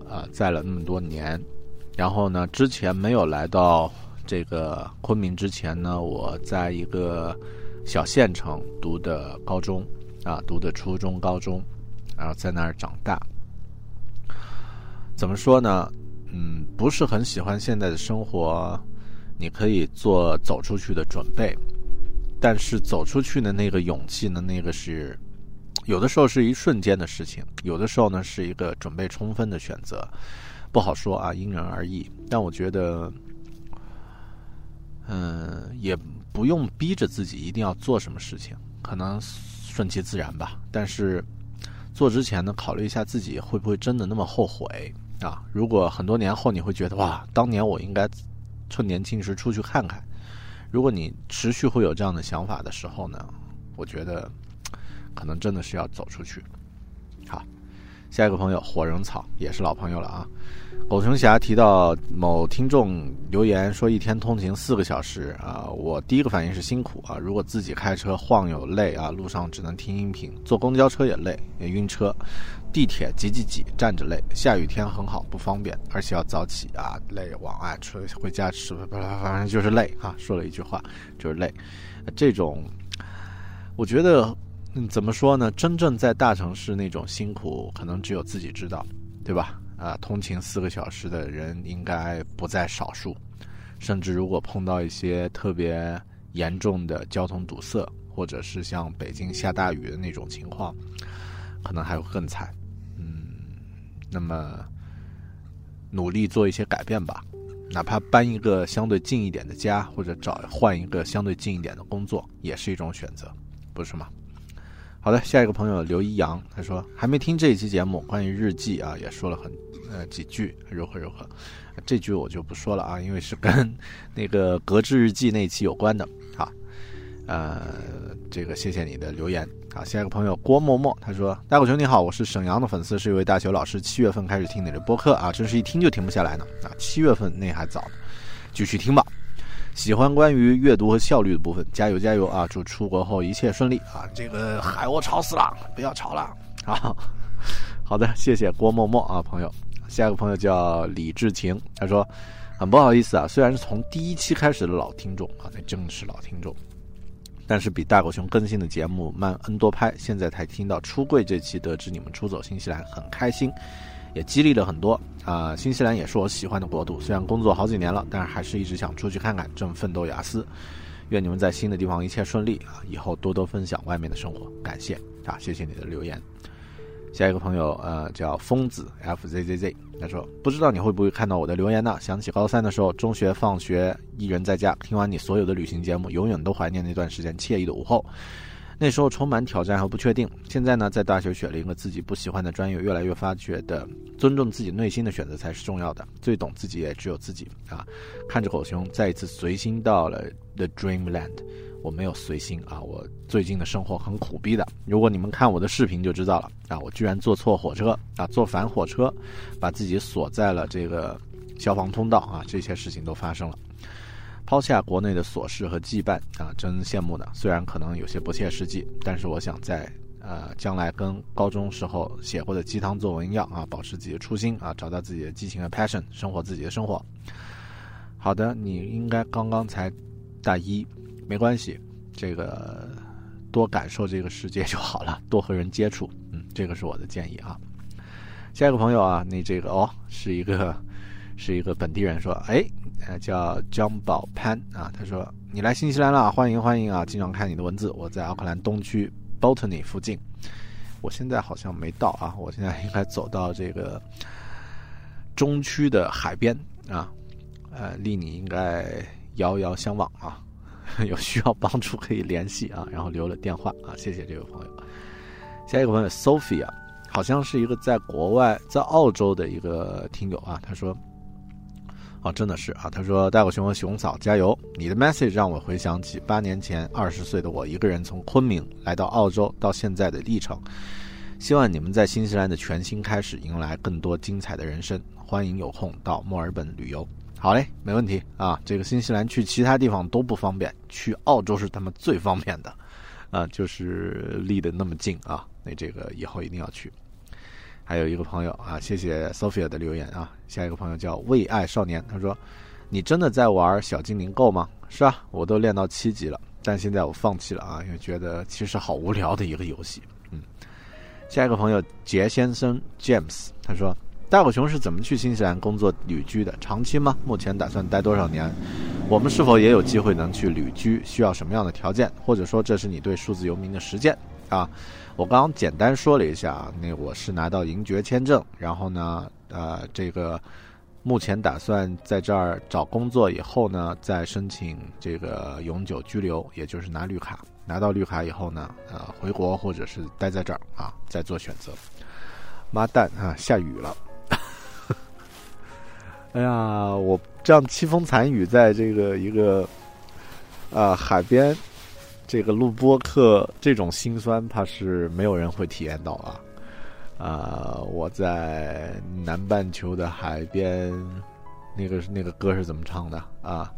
啊，在了那么多年，然后呢，之前没有来到这个昆明之前呢，我在一个小县城读的高中，啊，读的初中、高中，然后在那儿长大。怎么说呢？嗯，不是很喜欢现在的生活，你可以做走出去的准备，但是走出去的那个勇气呢，那个是。有的时候是一瞬间的事情，有的时候呢是一个准备充分的选择，不好说啊，因人而异。但我觉得，嗯，也不用逼着自己一定要做什么事情，可能顺其自然吧。但是做之前呢，考虑一下自己会不会真的那么后悔啊？如果很多年后你会觉得哇，当年我应该趁年轻时出去看看。如果你持续会有这样的想法的时候呢，我觉得。可能真的是要走出去。好，下一个朋友火人草也是老朋友了啊。狗熊侠提到某听众留言说一天通勤四个小时啊，我第一个反应是辛苦啊。如果自己开车晃悠累啊，路上只能听音频，坐公交车也累也晕车，地铁挤挤挤站着累，下雨天很好不方便，而且要早起啊累往外出回家吃，反正就是累啊。说了一句话就是累，这种我觉得。怎么说呢？真正在大城市那种辛苦，可能只有自己知道，对吧？啊，通勤四个小时的人应该不在少数，甚至如果碰到一些特别严重的交通堵塞，或者是像北京下大雨的那种情况，可能还会更惨。嗯，那么努力做一些改变吧，哪怕搬一个相对近一点的家，或者找换一个相对近一点的工作，也是一种选择，不是吗？好的，下一个朋友刘一阳，他说还没听这一期节目，关于日记啊，也说了很呃几句如何如何，这句我就不说了啊，因为是跟 <laughs> 那个格致日记那期有关的啊，呃，这个谢谢你的留言啊，下一个朋友郭默默，他说大狗兄你好，我是沈阳的粉丝，是一位大学老师，七月份开始听你的播客啊，真是一听就停不下来呢啊，七月份那还早，继续听吧。喜欢关于阅读和效率的部分，加油加油啊！祝出国后一切顺利啊！这个海我吵死了，不要吵了啊！<laughs> 好的，谢谢郭默默啊，朋友。下一个朋友叫李志晴，他说很不好意思啊，虽然是从第一期开始的老听众啊，那真的是老听众，但是比大狗熊更新的节目慢 N 多拍，现在才听到出柜这期，得知你们出走新西兰，很开心。也激励了很多啊！新西兰也是我喜欢的国度，虽然工作好几年了，但是还是一直想出去看看，正奋斗雅思。愿你们在新的地方一切顺利啊！以后多多分享外面的生活，感谢啊！谢谢你的留言。下一个朋友呃叫疯子 fzzz，他说不知道你会不会看到我的留言呢？想起高三的时候，中学放学一人在家，听完你所有的旅行节目，永远都怀念那段时间惬意的午后。那时候充满挑战和不确定，现在呢，在大学选了一个自己不喜欢的专业，越来越发觉的尊重自己内心的选择才是重要的。最懂自己也只有自己啊！看着狗熊再一次随心到了 The Dreamland，我没有随心啊！我最近的生活很苦逼的。如果你们看我的视频就知道了啊！我居然坐错火车啊，坐反火车，把自己锁在了这个消防通道啊！这些事情都发生了。抛下国内的琐事和羁绊啊，真羡慕呢。虽然可能有些不切实际，但是我想在呃将来跟高中时候写过的鸡汤作文一样啊，保持自己的初心啊，找到自己的激情和 passion，生活自己的生活。好的，你应该刚刚才大一，没关系，这个多感受这个世界就好了，多和人接触，嗯，这个是我的建议啊。下一个朋友啊，你这个哦，是一个是一个本地人说，哎，呃，叫江宝潘啊，他说你来新西兰了，欢迎欢迎啊，经常看你的文字，我在奥克兰东区 Botany 附近，我现在好像没到啊，我现在应该走到这个中区的海边啊，呃，离你应该遥遥相望啊，有需要帮助可以联系啊，然后留了电话啊，谢谢这位朋友。下一个朋友 Sophia。好像是一个在国外，在澳洲的一个听友啊，他说：“哦，真的是啊，他说大狗熊和熊嫂加油！你的 message 让我回想起八年前二十岁的我，一个人从昆明来到澳洲到现在的历程。希望你们在新西兰的全新开始迎来更多精彩的人生。欢迎有空到墨尔本旅游。好嘞，没问题啊。这个新西兰去其他地方都不方便，去澳洲是他们最方便的，啊，就是离得那么近啊。那这个以后一定要去。”还有一个朋友啊，谢谢 Sophia 的留言啊。下一个朋友叫为爱少年，他说：“你真的在玩小精灵 Go 吗？”是啊，我都练到七级了，但现在我放弃了啊，因为觉得其实好无聊的一个游戏。嗯，下一个朋友杰先生 James，他说：“大狗熊是怎么去新西兰工作旅居的？长期吗？目前打算待多少年？我们是否也有机会能去旅居？需要什么样的条件？或者说这是你对数字游民的实践啊？”我刚刚简单说了一下，那我是拿到银爵签证，然后呢，呃，这个目前打算在这儿找工作以后呢，再申请这个永久居留，也就是拿绿卡。拿到绿卡以后呢，呃，回国或者是待在这儿啊，再做选择。妈蛋啊，下雨了！哎呀，我这样凄风惨雨，在这个一个啊海边。这个录播课这种心酸，怕是没有人会体验到啊！啊，我在南半球的海边，那个那个歌是怎么唱的啊？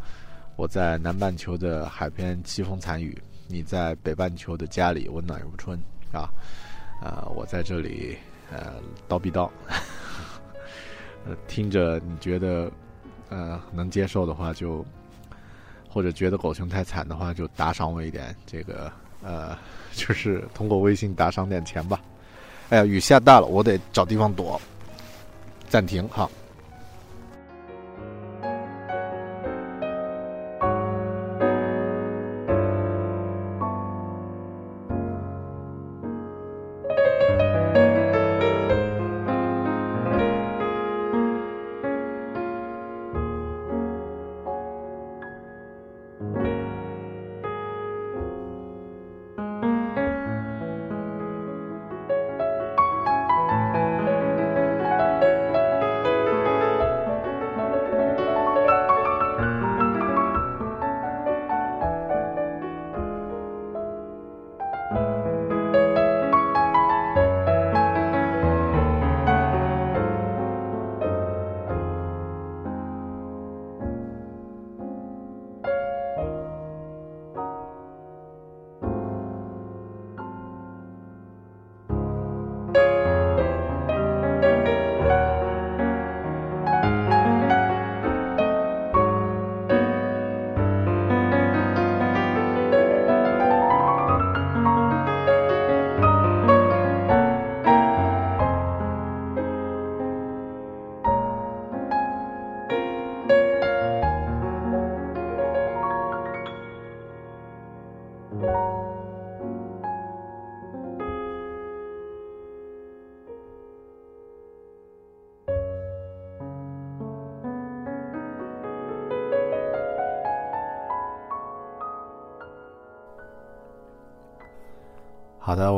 我在南半球的海边凄风惨雨，你在北半球的家里温暖如春啊！啊，我在这里呃叨逼叨，呃听着你觉得呃能接受的话就。或者觉得狗熊太惨的话，就打赏我一点，这个呃，<laughs> 就是通过微信打赏点钱吧。哎呀，雨下大了，我得找地方躲。暂停，哈。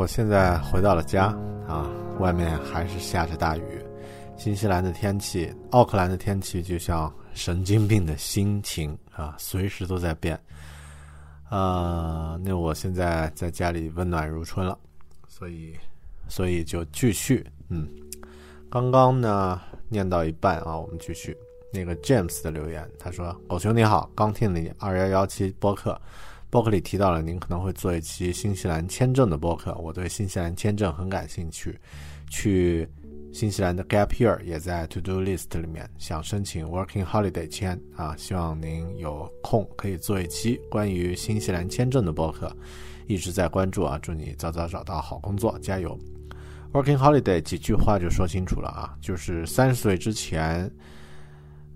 现在回到了家啊，外面还是下着大雨。新西兰的天气，奥克兰的天气就像神经病的心情啊，随时都在变。啊，那我现在在家里温暖如春了，所以，所以就继续。嗯，刚刚呢念到一半啊，我们继续。那个 James 的留言，他说：“狗熊你好，刚听你二幺幺七播客。”博客里提到了您可能会做一期新西兰签证的博客，我对新西兰签证很感兴趣，去新西兰的 Gap Year 也在 To Do List 里面，想申请 Working Holiday 签啊，希望您有空可以做一期关于新西兰签证的博客，一直在关注啊，祝你早早找到好工作，加油！Working Holiday 几句话就说清楚了啊，就是三十岁之前，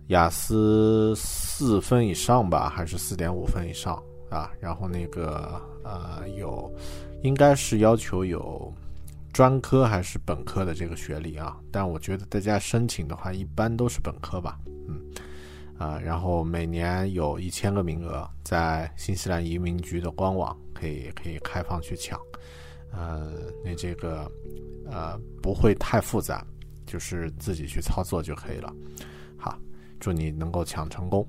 雅思四分以上吧，还是四点五分以上啊？然后那个呃有，应该是要求有。专科还是本科的这个学历啊？但我觉得大家申请的话，一般都是本科吧。嗯，啊，然后每年有一千个名额，在新西兰移民局的官网可以可以开放去抢。呃，那这个呃不会太复杂，就是自己去操作就可以了。好，祝你能够抢成功。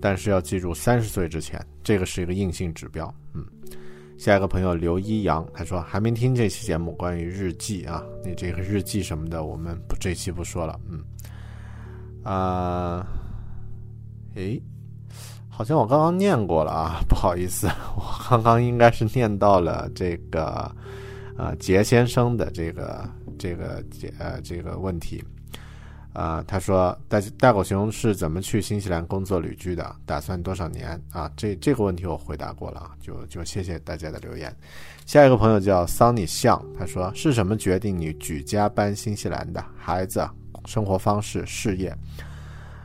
但是要记住，三十岁之前，这个是一个硬性指标。嗯。下一个朋友刘一阳，他说还没听这期节目，关于日记啊，你这个日记什么的，我们不这期不说了，嗯，啊，诶，好像我刚刚念过了啊，不好意思，我刚刚应该是念到了这个，呃，杰先生的这个这个杰呃这个问题。啊，他说大大狗熊是怎么去新西兰工作旅居的？打算多少年？啊，这这个问题我回答过了，就就谢谢大家的留言。下一个朋友叫桑尼向，他说是什么决定你举家搬新西兰的？孩子、生活方式、事业？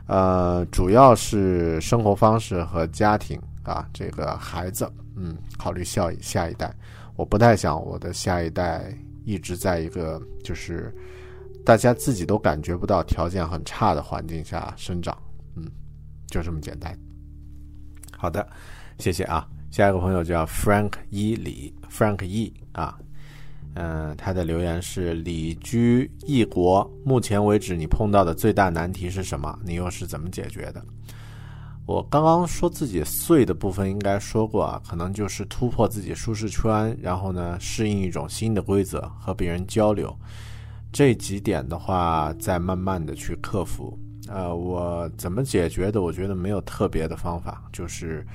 呃，主要是生活方式和家庭啊，这个孩子，嗯，考虑下下一代，我不太想我的下一代一直在一个就是。大家自己都感觉不到条件很差的环境下生长，嗯，就这么简单。好的，谢谢啊。下一个朋友叫 Frank 伊里，Frank 伊啊，嗯，他的留言是：旅居异国，目前为止你碰到的最大难题是什么？你又是怎么解决的？我刚刚说自己碎的部分应该说过啊，可能就是突破自己舒适圈，然后呢，适应一种新的规则，和别人交流。这几点的话，再慢慢的去克服。呃，我怎么解决的？我觉得没有特别的方法，就是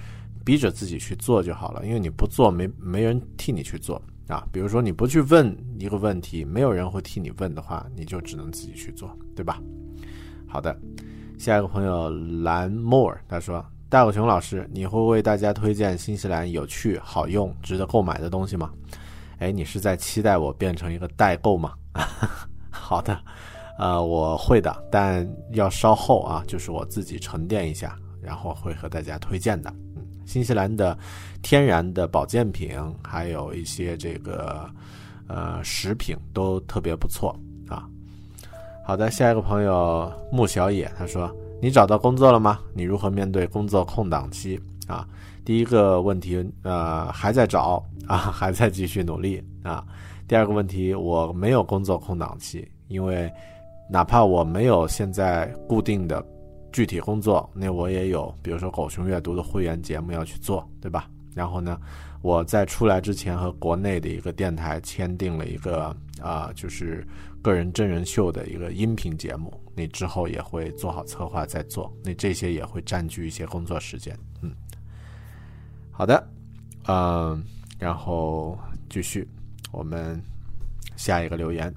逼着自己去做就好了。因为你不做，没没人替你去做啊。比如说你不去问一个问题，没有人会替你问的话，你就只能自己去做，对吧？好的，下一个朋友蓝莫尔他说：“大狗熊老师，你会为大家推荐新西兰有趣、好用、值得购买的东西吗？”哎，你是在期待我变成一个代购吗？好的，<laughs> 呃，我会的，但要稍后啊，就是我自己沉淀一下，然后会和大家推荐的。嗯，新西兰的天然的保健品，还有一些这个呃食品都特别不错啊。好的，下一个朋友穆小野他说：“你找到工作了吗？你如何面对工作空档期啊？”第一个问题，呃，还在找啊，还在继续努力啊。第二个问题，我没有工作空档期，因为哪怕我没有现在固定的具体工作，那我也有，比如说狗熊阅读的会员节目要去做，对吧？然后呢，我在出来之前和国内的一个电台签订了一个啊，就是个人真人秀的一个音频节目，那之后也会做好策划再做，那这些也会占据一些工作时间，嗯。好的，嗯，然后继续，我们下一个留言。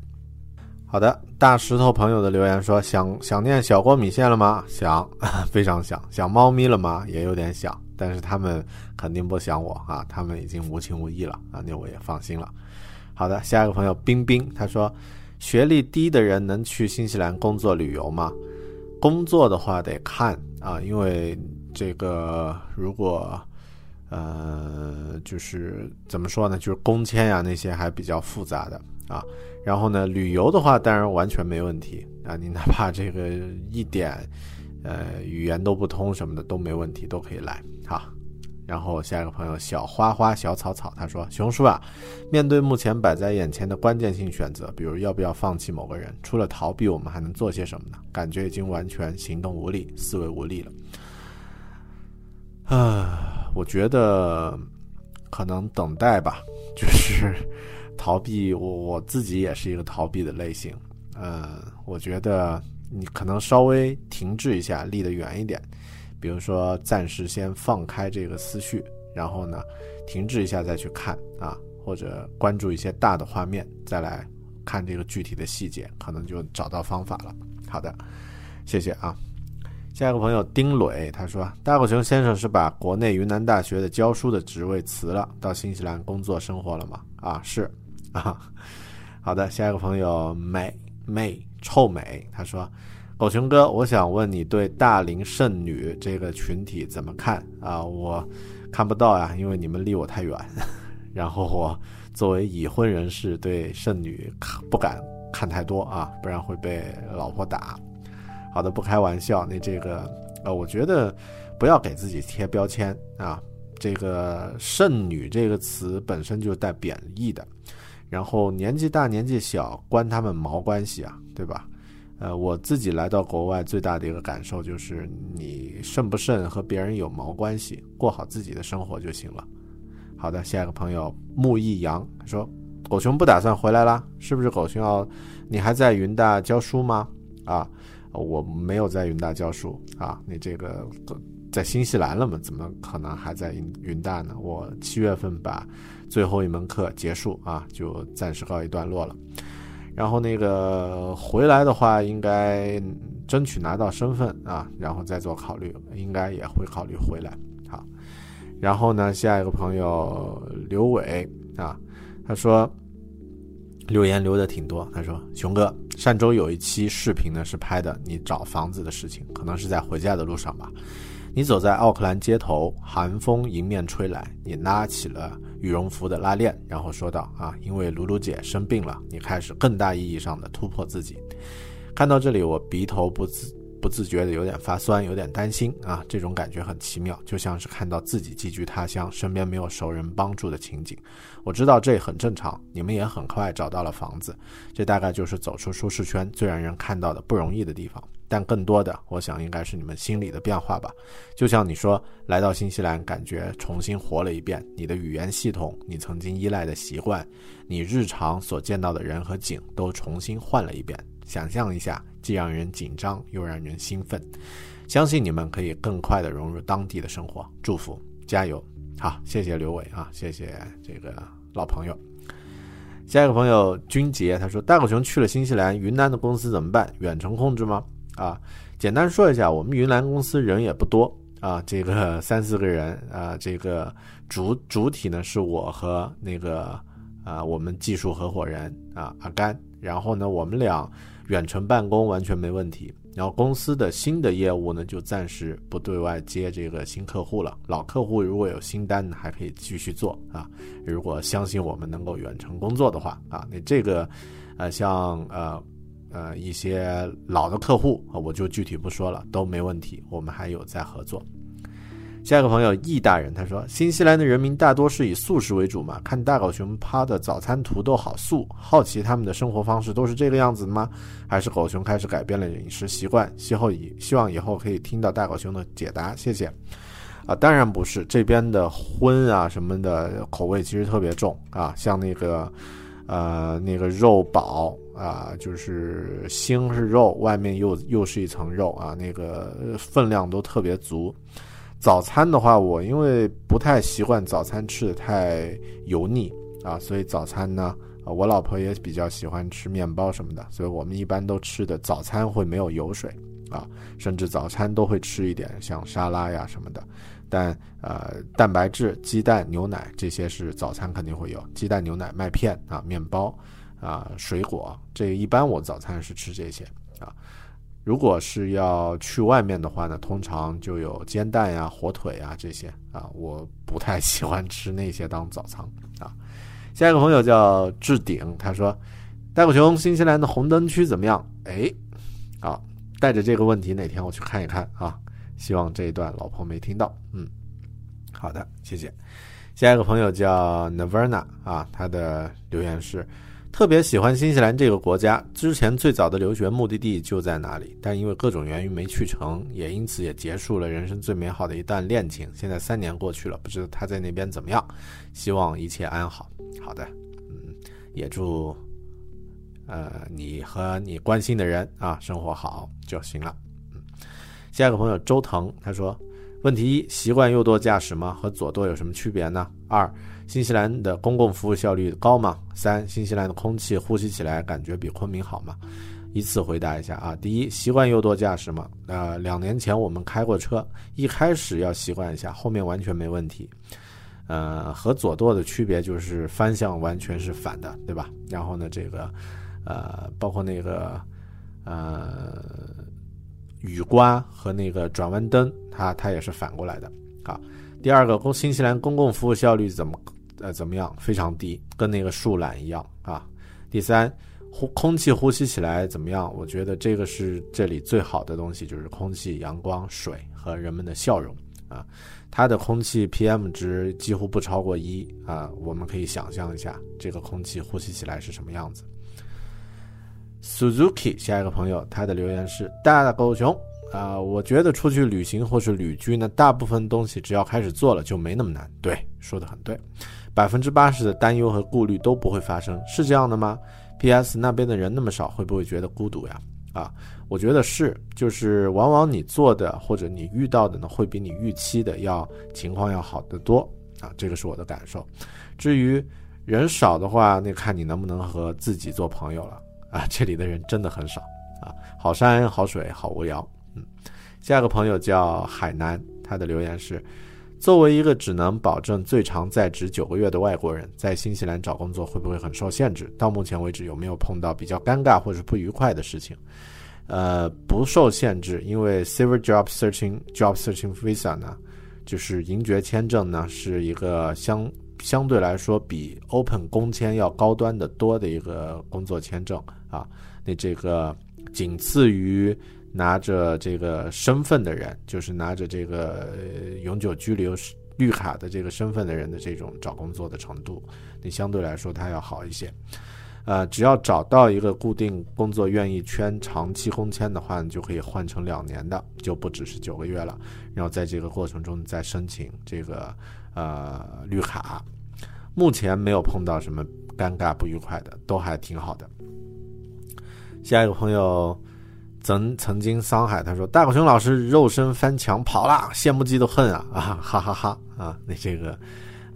好的，大石头朋友的留言说：想想念小锅米线了吗？想，<laughs> 非常想。想猫咪了吗？也有点想，但是他们肯定不想我啊，他们已经无情无义了啊，那我也放心了。好的，下一个朋友冰冰，他说：学历低的人能去新西兰工作旅游吗？工作的话得看啊，因为这个如果。呃，就是怎么说呢？就是工签呀，那些还比较复杂的啊。然后呢，旅游的话，当然完全没问题啊。你哪怕这个一点呃语言都不通什么的都没问题，都可以来哈。然后下一个朋友小花花小草草他说：“熊叔啊，面对目前摆在眼前的关键性选择，比如要不要放弃某个人，除了逃避，我们还能做些什么呢？感觉已经完全行动无力，思维无力了。”啊，我觉得可能等待吧，就是逃避。我我自己也是一个逃避的类型。嗯，我觉得你可能稍微停滞一下，离得远一点。比如说，暂时先放开这个思绪，然后呢，停滞一下再去看啊，或者关注一些大的画面，再来看这个具体的细节，可能就找到方法了。好的，谢谢啊。下一个朋友丁磊，他说：“大狗熊先生是把国内云南大学的教书的职位辞了，到新西兰工作生活了吗？”啊，是啊。好的，下一个朋友美美臭美，他说：“狗熊哥，我想问你对大龄剩女这个群体怎么看啊？我看不到呀，因为你们离我太远。<laughs> 然后我作为已婚人士，对剩女不敢看太多啊，不然会被老婆打。”好的，不开玩笑。那这个，呃，我觉得不要给自己贴标签啊。这个“剩女”这个词本身就带贬义的，然后年纪大、年纪小，关他们毛关系啊，对吧？呃，我自己来到国外最大的一个感受就是，你慎不慎和别人有毛关系，过好自己的生活就行了。好的，下一个朋友木易阳说：“狗熊不打算回来啦，是不是？狗熊要你还在云大教书吗？啊？”我没有在云大教书啊，你这个在新西兰了嘛？怎么可能还在云云大呢？我七月份把最后一门课结束啊，就暂时告一段落了。然后那个回来的话，应该争取拿到身份啊，然后再做考虑，应该也会考虑回来。好，然后呢，下一个朋友刘伟啊，他说。留言留的挺多，他说：“熊哥，上周有一期视频呢，是拍的你找房子的事情，可能是在回家的路上吧。你走在奥克兰街头，寒风迎面吹来，你拉起了羽绒服的拉链，然后说道：啊，因为鲁鲁姐生病了，你开始更大意义上的突破自己。看到这里，我鼻头不自。”不自觉的有点发酸，有点担心啊！这种感觉很奇妙，就像是看到自己寄居他乡，身边没有熟人帮助的情景。我知道这很正常，你们也很快找到了房子，这大概就是走出舒适圈最让人看到的不容易的地方。但更多的，我想应该是你们心里的变化吧。就像你说，来到新西兰，感觉重新活了一遍，你的语言系统，你曾经依赖的习惯，你日常所见到的人和景，都重新换了一遍。想象一下。既让人紧张又让人兴奋，相信你们可以更快的融入当地的生活。祝福，加油！好，谢谢刘伟啊，谢谢这个老朋友。下一个朋友君杰他说：“大狗熊去了新西兰，云南的公司怎么办？远程控制吗？”啊，简单说一下，我们云南公司人也不多啊，这个 <laughs> 三四个人啊，这个主主体呢是我和那个啊我们技术合伙人啊阿甘，然后呢我们俩。远程办公完全没问题，然后公司的新的业务呢，就暂时不对外接这个新客户了。老客户如果有新单，还可以继续做啊。如果相信我们能够远程工作的话啊，那这个，呃，像呃呃一些老的客户啊，我就具体不说了，都没问题，我们还有在合作。下一个朋友易大人他说：“新西兰的人民大多是以素食为主嘛？看大狗熊趴的早餐图都好素，好奇他们的生活方式都是这个样子的吗？还是狗熊开始改变了饮食习惯？希后以希望以后可以听到大狗熊的解答，谢谢。啊，当然不是，这边的荤啊什么的口味其实特别重啊，像那个呃那个肉堡啊，就是心是肉，外面又又是一层肉啊，那个分量都特别足。”早餐的话，我因为不太习惯早餐吃的太油腻啊，所以早餐呢，我老婆也比较喜欢吃面包什么的，所以我们一般都吃的早餐会没有油水啊，甚至早餐都会吃一点像沙拉呀什么的，但呃，蛋白质、鸡蛋、牛奶这些是早餐肯定会有，鸡蛋、牛奶、麦片啊、面包啊、水果，这一般我早餐是吃这些啊。如果是要去外面的话呢，通常就有煎蛋呀、火腿呀这些啊，我不太喜欢吃那些当早餐啊。下一个朋友叫置顶，他说：“大狗熊，新西兰的红灯区怎么样？”哎，好，带着这个问题，哪天我去看一看啊。希望这一段老婆没听到。嗯，好的，谢谢。下一个朋友叫 Naverna 啊，他的留言是。特别喜欢新西兰这个国家，之前最早的留学目的地就在那里，但因为各种原因没去成，也因此也结束了人生最美好的一段恋情。现在三年过去了，不知道他在那边怎么样，希望一切安好。好的，嗯，也祝，呃，你和你关心的人啊生活好就行了。嗯，下一个朋友周腾他说。问题一：习惯右舵驾驶吗？和左舵有什么区别呢？二、新西兰的公共服务效率高吗？三、新西兰的空气呼吸起来感觉比昆明好吗？依次回答一下啊。第一，习惯右舵驾驶吗？呃，两年前我们开过车，一开始要习惯一下，后面完全没问题。呃，和左舵的区别就是方向完全是反的，对吧？然后呢，这个呃，包括那个呃雨刮和那个转弯灯，它它也是反过来的啊。第二个，公新西兰公共服务效率怎么呃怎么样？非常低，跟那个树懒一样啊。第三，呼空气呼吸起来怎么样？我觉得这个是这里最好的东西，就是空气、阳光、水和人们的笑容啊。它的空气 PM 值几乎不超过一啊，我们可以想象一下这个空气呼吸起来是什么样子。Suzuki 下一个朋友，他的留言是大狗熊啊，我觉得出去旅行或是旅居呢，大部分东西只要开始做了就没那么难。对，说的很对，百分之八十的担忧和顾虑都不会发生，是这样的吗？P.S. 那边的人那么少，会不会觉得孤独呀？啊，我觉得是，就是往往你做的或者你遇到的呢，会比你预期的要情况要好得多啊，这个是我的感受。至于人少的话，那看你能不能和自己做朋友了啊。这里的人真的很少啊，好山好水好无聊。嗯，下一个朋友叫海南，他的留言是：作为一个只能保证最长在职九个月的外国人，在新西兰找工作会不会很受限制？到目前为止有没有碰到比较尴尬或者不愉快的事情？呃，不受限制，因为 Silver Job Searching Job Searching Visa 呢，就是银爵签证呢，是一个相相对来说比 Open 工签要高端的多的一个工作签证啊。那这个仅次于拿着这个身份的人，就是拿着这个永久居留绿卡的这个身份的人的这种找工作的程度，你相对来说它要好一些。呃，只要找到一个固定工作，愿意签长期工签的话，你就可以换成两年的，就不只是九个月了。然后在这个过程中再申请这个呃绿卡。目前没有碰到什么尴尬不愉快的，都还挺好的。下一个朋友曾曾经桑海，他说大狗熊老师肉身翻墙跑了，羡慕嫉妒恨啊 <laughs> 啊哈哈哈啊！那这个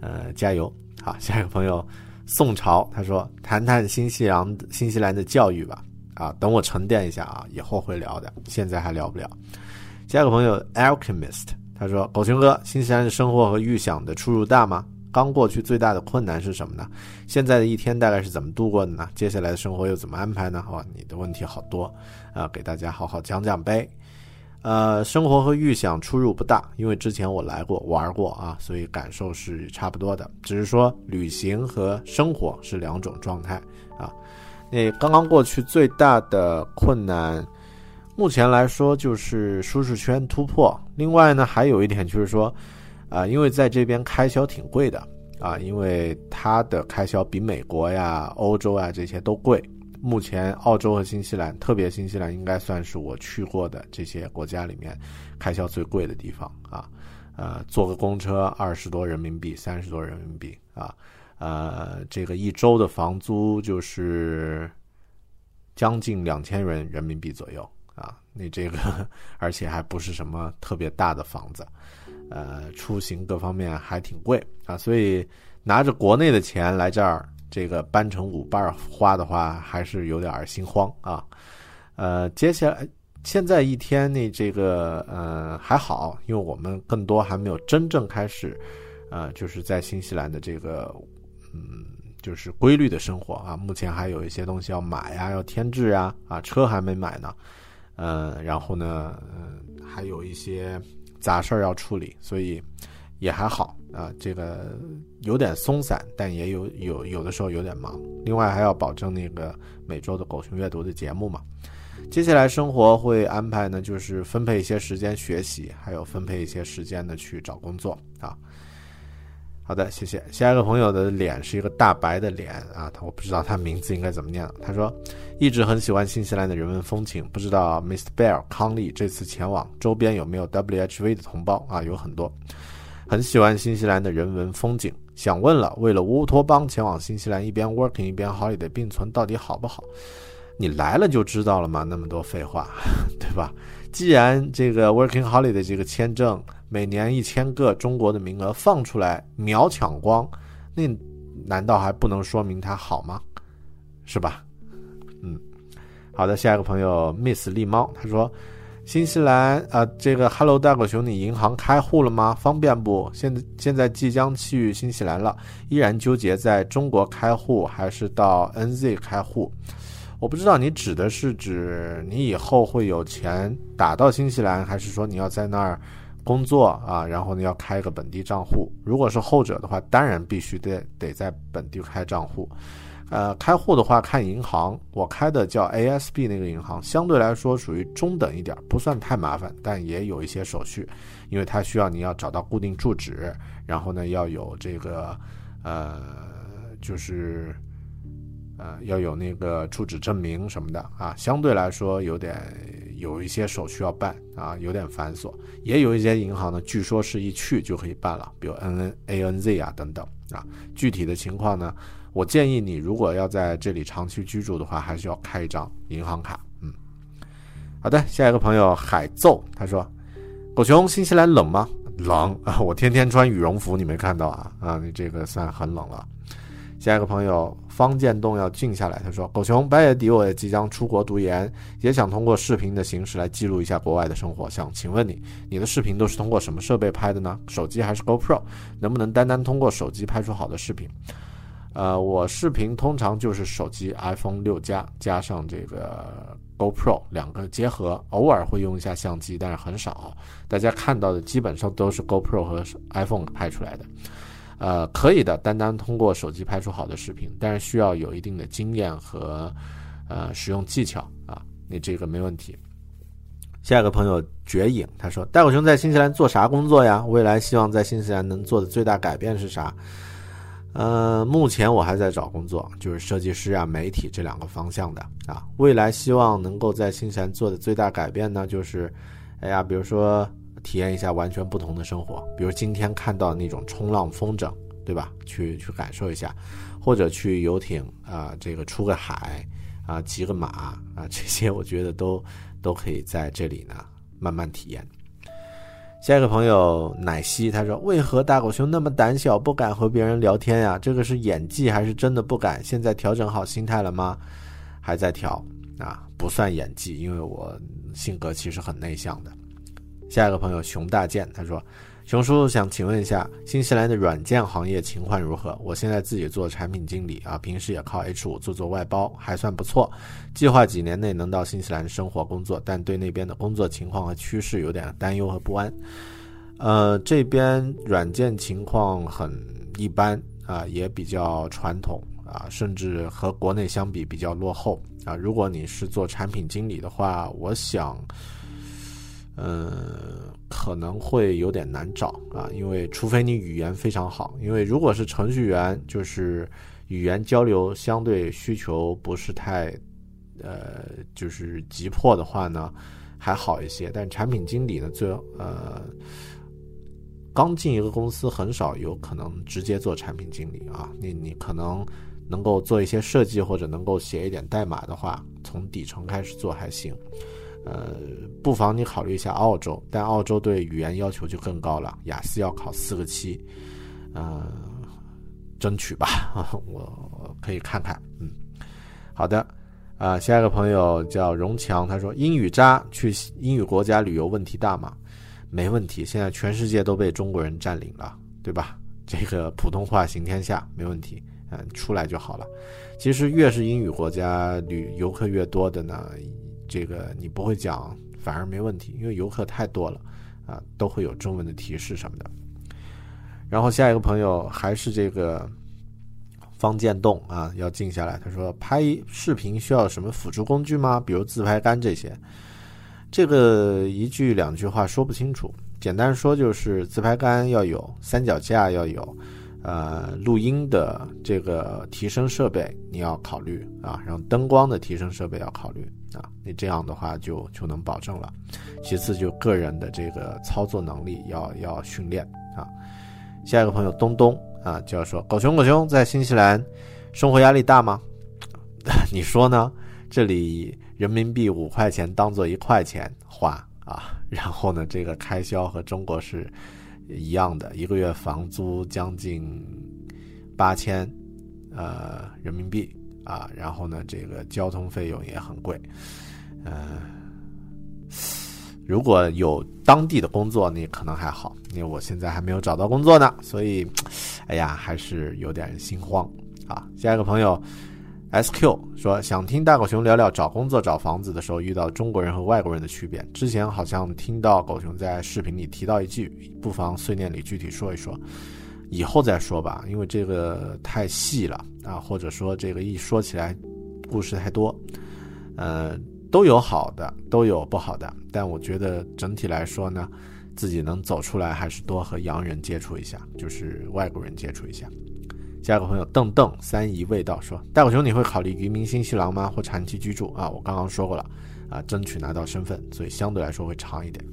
呃加油好，下一个朋友。宋朝他说：“谈谈新西兰新西兰的教育吧，啊，等我沉淀一下啊，以后会聊的，现在还聊不了。”下一个朋友 Alchemist 他说：“狗熊哥，新西兰的生活和预想的出入大吗？刚过去最大的困难是什么呢？现在的一天大概是怎么度过的呢？接下来的生活又怎么安排呢？哇，你的问题好多啊，给大家好好讲讲呗。”呃，生活和预想出入不大，因为之前我来过玩过啊，所以感受是差不多的。只是说旅行和生活是两种状态啊。那刚刚过去最大的困难，目前来说就是舒适圈突破。另外呢，还有一点就是说，啊，因为在这边开销挺贵的啊，因为它的开销比美国呀、欧洲啊这些都贵。目前，澳洲和新西兰，特别新西兰，应该算是我去过的这些国家里面开销最贵的地方啊。呃，坐个公车二十多人民币，三十多人民币啊。呃，这个一周的房租就是将近两千元人民币左右啊。你这个，<laughs> 而且还不是什么特别大的房子，呃，出行各方面还挺贵啊。所以拿着国内的钱来这儿。这个搬成五瓣花的话，还是有点心慌啊。呃，接下来现在一天呢，这个呃还好，因为我们更多还没有真正开始，呃，就是在新西兰的这个嗯，就是规律的生活啊。目前还有一些东西要买呀，要添置呀，啊，车还没买呢。呃，然后呢，还有一些杂事儿要处理，所以。也还好啊，这个有点松散，但也有有有的时候有点忙。另外还要保证那个每周的狗熊阅读的节目嘛。接下来生活会安排呢，就是分配一些时间学习，还有分配一些时间呢去找工作啊。好的，谢谢。下一个朋友的脸是一个大白的脸啊，他我不知道他名字应该怎么念。他说一直很喜欢新西兰的人文风情，不知道 Mr. Bear 康利这次前往周边有没有 WHV 的同胞啊？有很多。很喜欢新西兰的人文风景，想问了，为了乌托邦前往新西兰，一边 working 一边 holiday 并存，到底好不好？你来了就知道了嘛，那么多废话，<laughs> 对吧？既然这个 Working Holiday 这个签证每年一千个中国的名额放出来秒抢光，那难道还不能说明它好吗？是吧？嗯，好的，下一个朋友 Miss 狸猫他说。新西兰啊，这个 Hello 大狗熊，你银行开户了吗？方便不？现在现在即将去新西兰了，依然纠结在中国开户还是到 NZ 开户。我不知道你指的是指你以后会有钱打到新西兰，还是说你要在那儿工作啊？然后呢要开一个本地账户？如果是后者的话，当然必须得得在本地开账户。呃，开户的话看银行，我开的叫 ASB 那个银行，相对来说属于中等一点，不算太麻烦，但也有一些手续，因为它需要你要找到固定住址，然后呢要有这个，呃，就是呃要有那个住址证明什么的啊，相对来说有点有一些手续要办啊，有点繁琐。也有一些银行呢，据说是一去就可以办了，比如 N A N Z 啊等等啊，具体的情况呢？我建议你，如果要在这里长期居住的话，还是要开一张银行卡。嗯，好的，下一个朋友海奏他说：“狗熊，新西兰冷吗？冷啊！<laughs> 我天天穿羽绒服，你没看到啊？啊，你这个算很冷了。”下一个朋友方建栋要静下来，他说：“狗熊，八月底我也即将出国读研，也想通过视频的形式来记录一下国外的生活。想请问你，你的视频都是通过什么设备拍的呢？手机还是 GoPro？能不能单单通过手机拍出好的视频？”呃，我视频通常就是手机 iPhone 六加加上这个 GoPro 两个结合，偶尔会用一下相机，但是很少。大家看到的基本上都是 GoPro 和 iPhone 拍出来的。呃，可以的，单单通过手机拍出好的视频，但是需要有一定的经验和呃使用技巧啊，你这个没问题。下一个朋友绝影他说：“戴狗熊在新西兰做啥工作呀？未来希望在新西兰能做的最大改变是啥？”呃，目前我还在找工作，就是设计师啊、媒体这两个方向的啊。未来希望能够在新西兰做的最大改变呢，就是，哎呀，比如说体验一下完全不同的生活，比如今天看到那种冲浪风筝，对吧？去去感受一下，或者去游艇啊，这个出个海啊，骑个马啊，这些我觉得都都可以在这里呢慢慢体验。下一个朋友奶昔他说：“为何大狗熊那么胆小，不敢和别人聊天呀？这个是演技还是真的不敢？现在调整好心态了吗？还在调啊？不算演技，因为我性格其实很内向的。”下一个朋友熊大健他说。熊叔想请问一下，新西兰的软件行业情况如何？我现在自己做产品经理啊，平时也靠 H 五做做外包，还算不错。计划几年内能到新西兰生活工作，但对那边的工作情况和趋势有点担忧和不安。呃，这边软件情况很一般啊，也比较传统啊，甚至和国内相比比较落后啊。如果你是做产品经理的话，我想，嗯。可能会有点难找啊，因为除非你语言非常好，因为如果是程序员，就是语言交流相对需求不是太，呃，就是急迫的话呢，还好一些。但产品经理呢，最呃，刚进一个公司很少有可能直接做产品经理啊。你你可能能够做一些设计或者能够写一点代码的话，从底层开始做还行。呃，不妨你考虑一下澳洲，但澳洲对语言要求就更高了，雅思要考四个七，呃，争取吧，<laughs> 我可以看看，嗯，好的，啊，下一个朋友叫荣强，他说英语渣去英语国家旅游问题大吗？没问题，现在全世界都被中国人占领了，对吧？这个普通话行天下，没问题，嗯，出来就好了。其实越是英语国家旅游客越多的呢。这个你不会讲，反而没问题，因为游客太多了，啊，都会有中文的提示什么的。然后下一个朋友还是这个方建栋啊，要静下来。他说拍视频需要什么辅助工具吗？比如自拍杆这些？这个一句两句话说不清楚。简单说就是自拍杆要有，三脚架要有。呃，录音的这个提升设备你要考虑啊，然后灯光的提升设备要考虑啊，你这样的话就就能保证了。其次就个人的这个操作能力要要训练啊。下一个朋友东东啊，就要说狗熊狗熊在新西兰生活压力大吗？<laughs> 你说呢？这里人民币五块钱当做一块钱花啊，然后呢，这个开销和中国是一样的，一个月房租将近八千呃人民币啊，然后呢，这个交通费用也很贵，呃，如果有当地的工作，那可能还好，因为我现在还没有找到工作呢，所以，哎呀，还是有点心慌啊。下一个朋友 SQ 说，想听大狗熊聊聊找工作、找房子的时候遇到中国人和外国人的区别。之前好像听到狗熊在视频里提到一句，不妨碎念里具体说一说。以后再说吧，因为这个太细了啊，或者说这个一说起来故事太多，呃。都有好的，都有不好的，但我觉得整体来说呢，自己能走出来，还是多和洋人接触一下，就是外国人接触一下。下一个朋友邓邓三姨味道说：“大狗熊，你会考虑移民新西兰吗？或长期居住啊？”我刚刚说过了，啊，争取拿到身份，所以相对来说会长一点。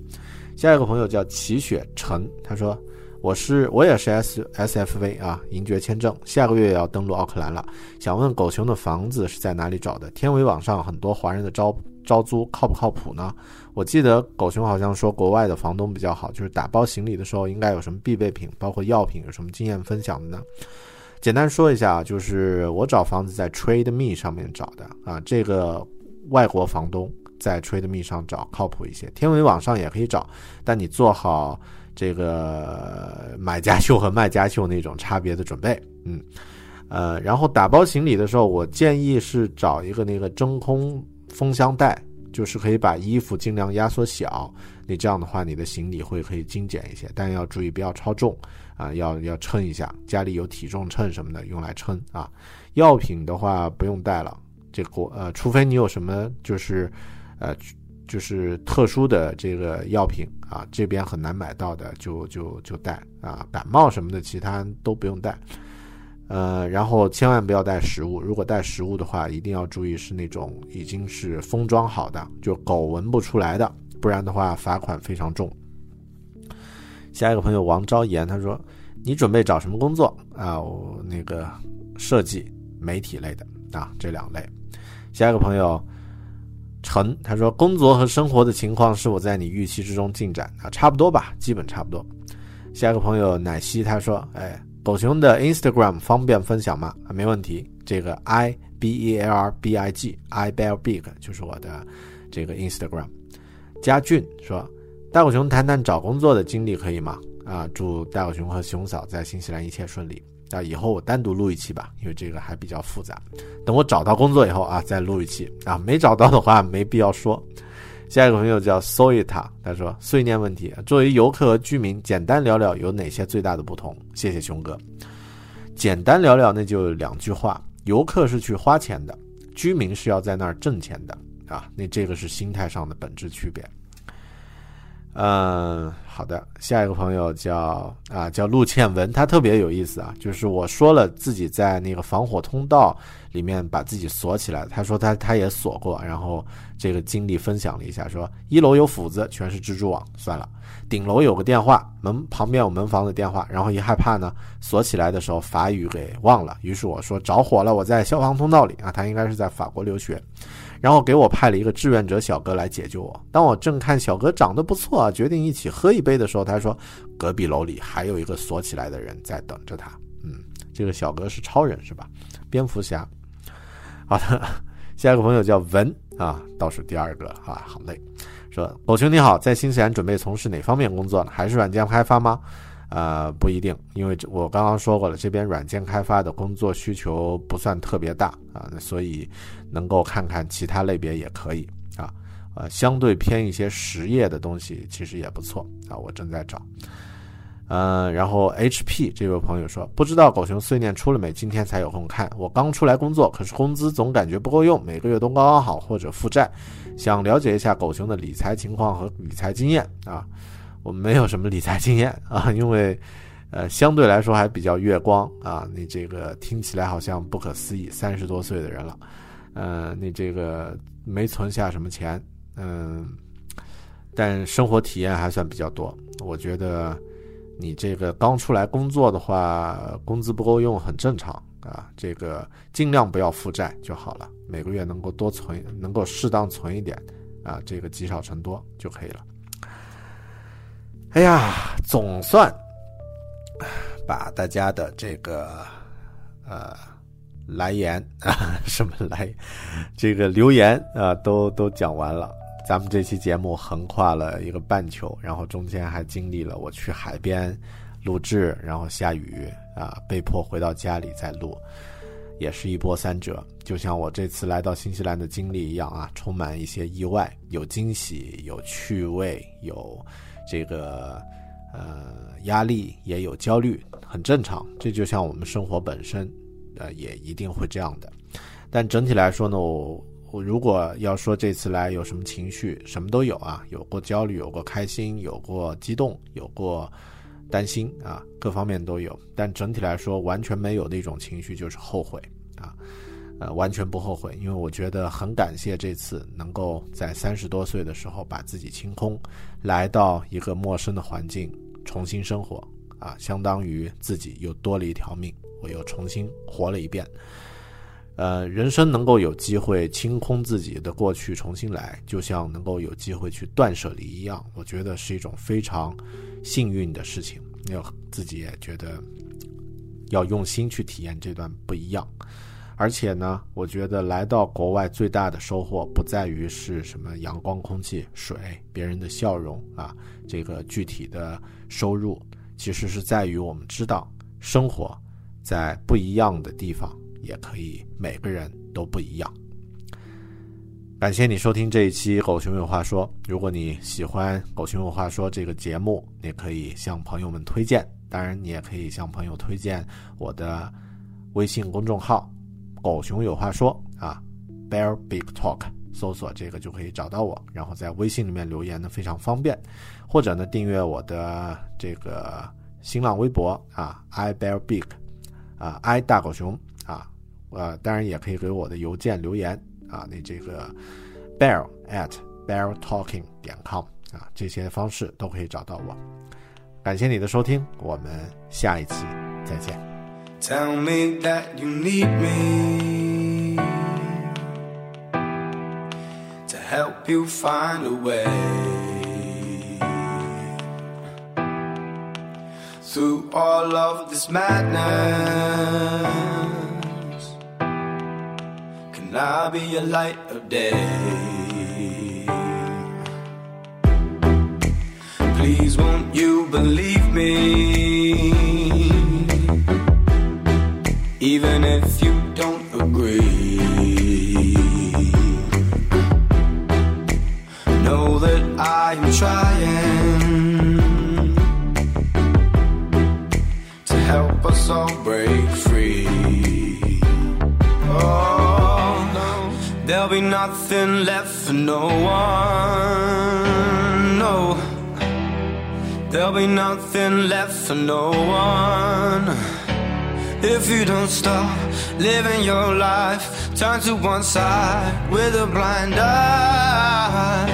下一个朋友叫齐雪晨，他说：“我是我也是 S S F V 啊，银爵签证，下个月也要登陆奥克兰了，想问狗熊的房子是在哪里找的？天维网上很多华人的招。”招租靠不靠谱呢？我记得狗熊好像说国外的房东比较好，就是打包行李的时候应该有什么必备品，包括药品，有什么经验分享的呢？简单说一下啊，就是我找房子在 Trade Me 上面找的啊，这个外国房东在 Trade Me 上找靠谱一些，天文网上也可以找，但你做好这个买家秀和卖家秀那种差别的准备，嗯，呃，然后打包行李的时候，我建议是找一个那个真空。封箱袋就是可以把衣服尽量压缩小，你这样的话，你的行李会可以精简一些，但要注意不要超重啊，要要称一下，家里有体重秤什么的用来称啊。药品的话不用带了，这国呃，除非你有什么就是呃就是特殊的这个药品啊，这边很难买到的，就就就带啊。感冒什么的，其他都不用带。呃，然后千万不要带食物。如果带食物的话，一定要注意是那种已经是封装好的，就狗闻不出来的，不然的话罚款非常重。下一个朋友王昭言他说：“你准备找什么工作啊？我那个设计、媒体类的啊，这两类。”下一个朋友陈他说：“工作和生活的情况是否在你预期之中进展啊？差不多吧，基本差不多。”下一个朋友奶昔他说：“哎。”狗熊的 Instagram 方便分享吗？啊，没问题。这个 I B E L R B I G I Bear Big 就是我的这个 Instagram。家俊说：“大狗熊谈谈找工作的经历可以吗？”啊，祝大狗熊和熊嫂在新西兰一切顺利。啊，以后我单独录一期吧，因为这个还比较复杂。等我找到工作以后啊，再录一期。啊，没找到的话没必要说。下一个朋友叫 Soita，他说：“碎念问题，作为游客和居民，简单聊聊有哪些最大的不同？”谢谢熊哥。简单聊聊，那就两句话：游客是去花钱的，居民是要在那儿挣钱的啊。那这个是心态上的本质区别。嗯，好的。下一个朋友叫啊，叫陆倩文，他特别有意思啊，就是我说了自己在那个防火通道。里面把自己锁起来，他说他他也锁过，然后这个经历分享了一下，说一楼有斧子，全是蜘蛛网，算了。顶楼有个电话，门旁边有门房的电话，然后一害怕呢，锁起来的时候法语给忘了，于是我说着火了，我在消防通道里啊，他应该是在法国留学，然后给我派了一个志愿者小哥来解救我。当我正看小哥长得不错啊，决定一起喝一杯的时候，他说隔壁楼里还有一个锁起来的人在等着他。嗯，这个小哥是超人是吧？蝙蝠侠。好的，<laughs> 下一个朋友叫文啊，倒数第二个啊，好嘞。说狗熊你好，在新西兰准备从事哪方面工作呢？还是软件开发吗？呃，不一定，因为我刚刚说过了，这边软件开发的工作需求不算特别大啊，那所以能够看看其他类别也可以啊。呃，相对偏一些实业的东西其实也不错啊，我正在找。嗯，然后 HP 这位朋友说，不知道狗熊碎念出了没？今天才有空看。我刚出来工作，可是工资总感觉不够用，每个月都刚刚好，或者负债，想了解一下狗熊的理财情况和理财经验啊。我没有什么理财经验啊，因为呃相对来说还比较月光啊。你这个听起来好像不可思议，三十多岁的人了，呃，你这个没存下什么钱，嗯，但生活体验还算比较多，我觉得。你这个刚出来工作的话，工资不够用很正常啊。这个尽量不要负债就好了每个月能够多存，能够适当存一点啊，这个积少成多就可以了。哎呀，总算把大家的这个呃来言啊，<laughs> 什么来这个留言啊，都都讲完了。咱们这期节目横跨了一个半球，然后中间还经历了我去海边录制，然后下雨啊，被迫回到家里再录，也是一波三折。就像我这次来到新西兰的经历一样啊，充满一些意外，有惊喜，有趣味，有这个呃压力，也有焦虑，很正常。这就像我们生活本身，呃，也一定会这样的。但整体来说呢，我。我如果要说这次来有什么情绪，什么都有啊，有过焦虑，有过开心，有过激动，有过担心啊，各方面都有。但整体来说，完全没有的一种情绪就是后悔，呃，完全不后悔，因为我觉得很感谢这次能够在三十多岁的时候把自己清空，来到一个陌生的环境重新生活啊，相当于自己又多了一条命，我又重新活了一遍。呃，人生能够有机会清空自己的过去，重新来，就像能够有机会去断舍离一样，我觉得是一种非常幸运的事情。要自己也觉得要用心去体验这段不一样。而且呢，我觉得来到国外最大的收获不在于是什么阳光、空气、水、别人的笑容啊，这个具体的收入，其实是在于我们知道生活在不一样的地方。也可以，每个人都不一样。感谢你收听这一期《狗熊有话说》。如果你喜欢《狗熊有话说》这个节目，你可以向朋友们推荐。当然，你也可以向朋友推荐我的微信公众号“狗熊有话说”啊，Bear Big Talk，搜索这个就可以找到我。然后在微信里面留言呢，非常方便。或者呢，订阅我的这个新浪微博啊，I Bear Big，啊，I 大狗熊啊。呃，当然也可以给我的邮件留言啊，那这个 bear at bear talking 点 com 啊，这些方式都可以找到我。感谢你的收听，我们下一期再见。Tell me that you need me to help you find a way through all of this madness. Can I'll be a light of day. Please, won't you believe me? Even if you don't agree, know that I am trying to help us all break free. Oh. There'll be nothing left for no one. No, there'll be nothing left for no one. If you don't stop living your life, turn to one side with a blind eye.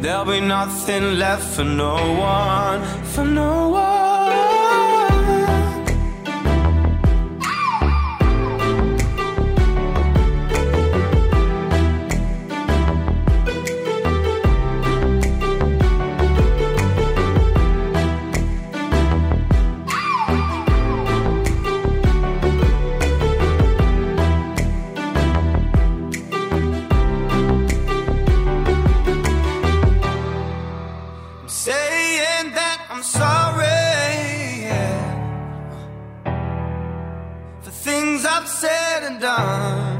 There'll be nothing left for no one, for no one. done.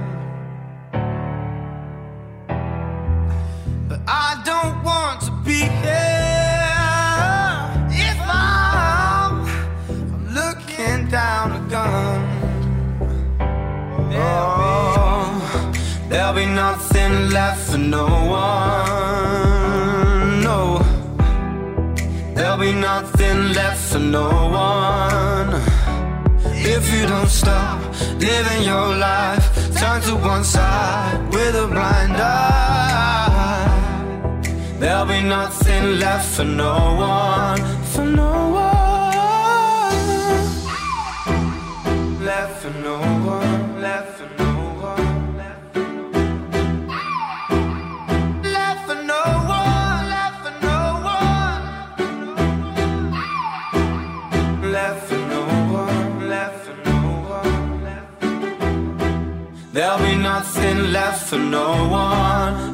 But I don't want to be here if I'm, looking down a gun. Oh, there'll be nothing left for no one. No, there'll be nothing left for no one if you don't stop. Living your life, turn to one side with a blind eye. There'll be nothing left for no one, for no one. Left for no one,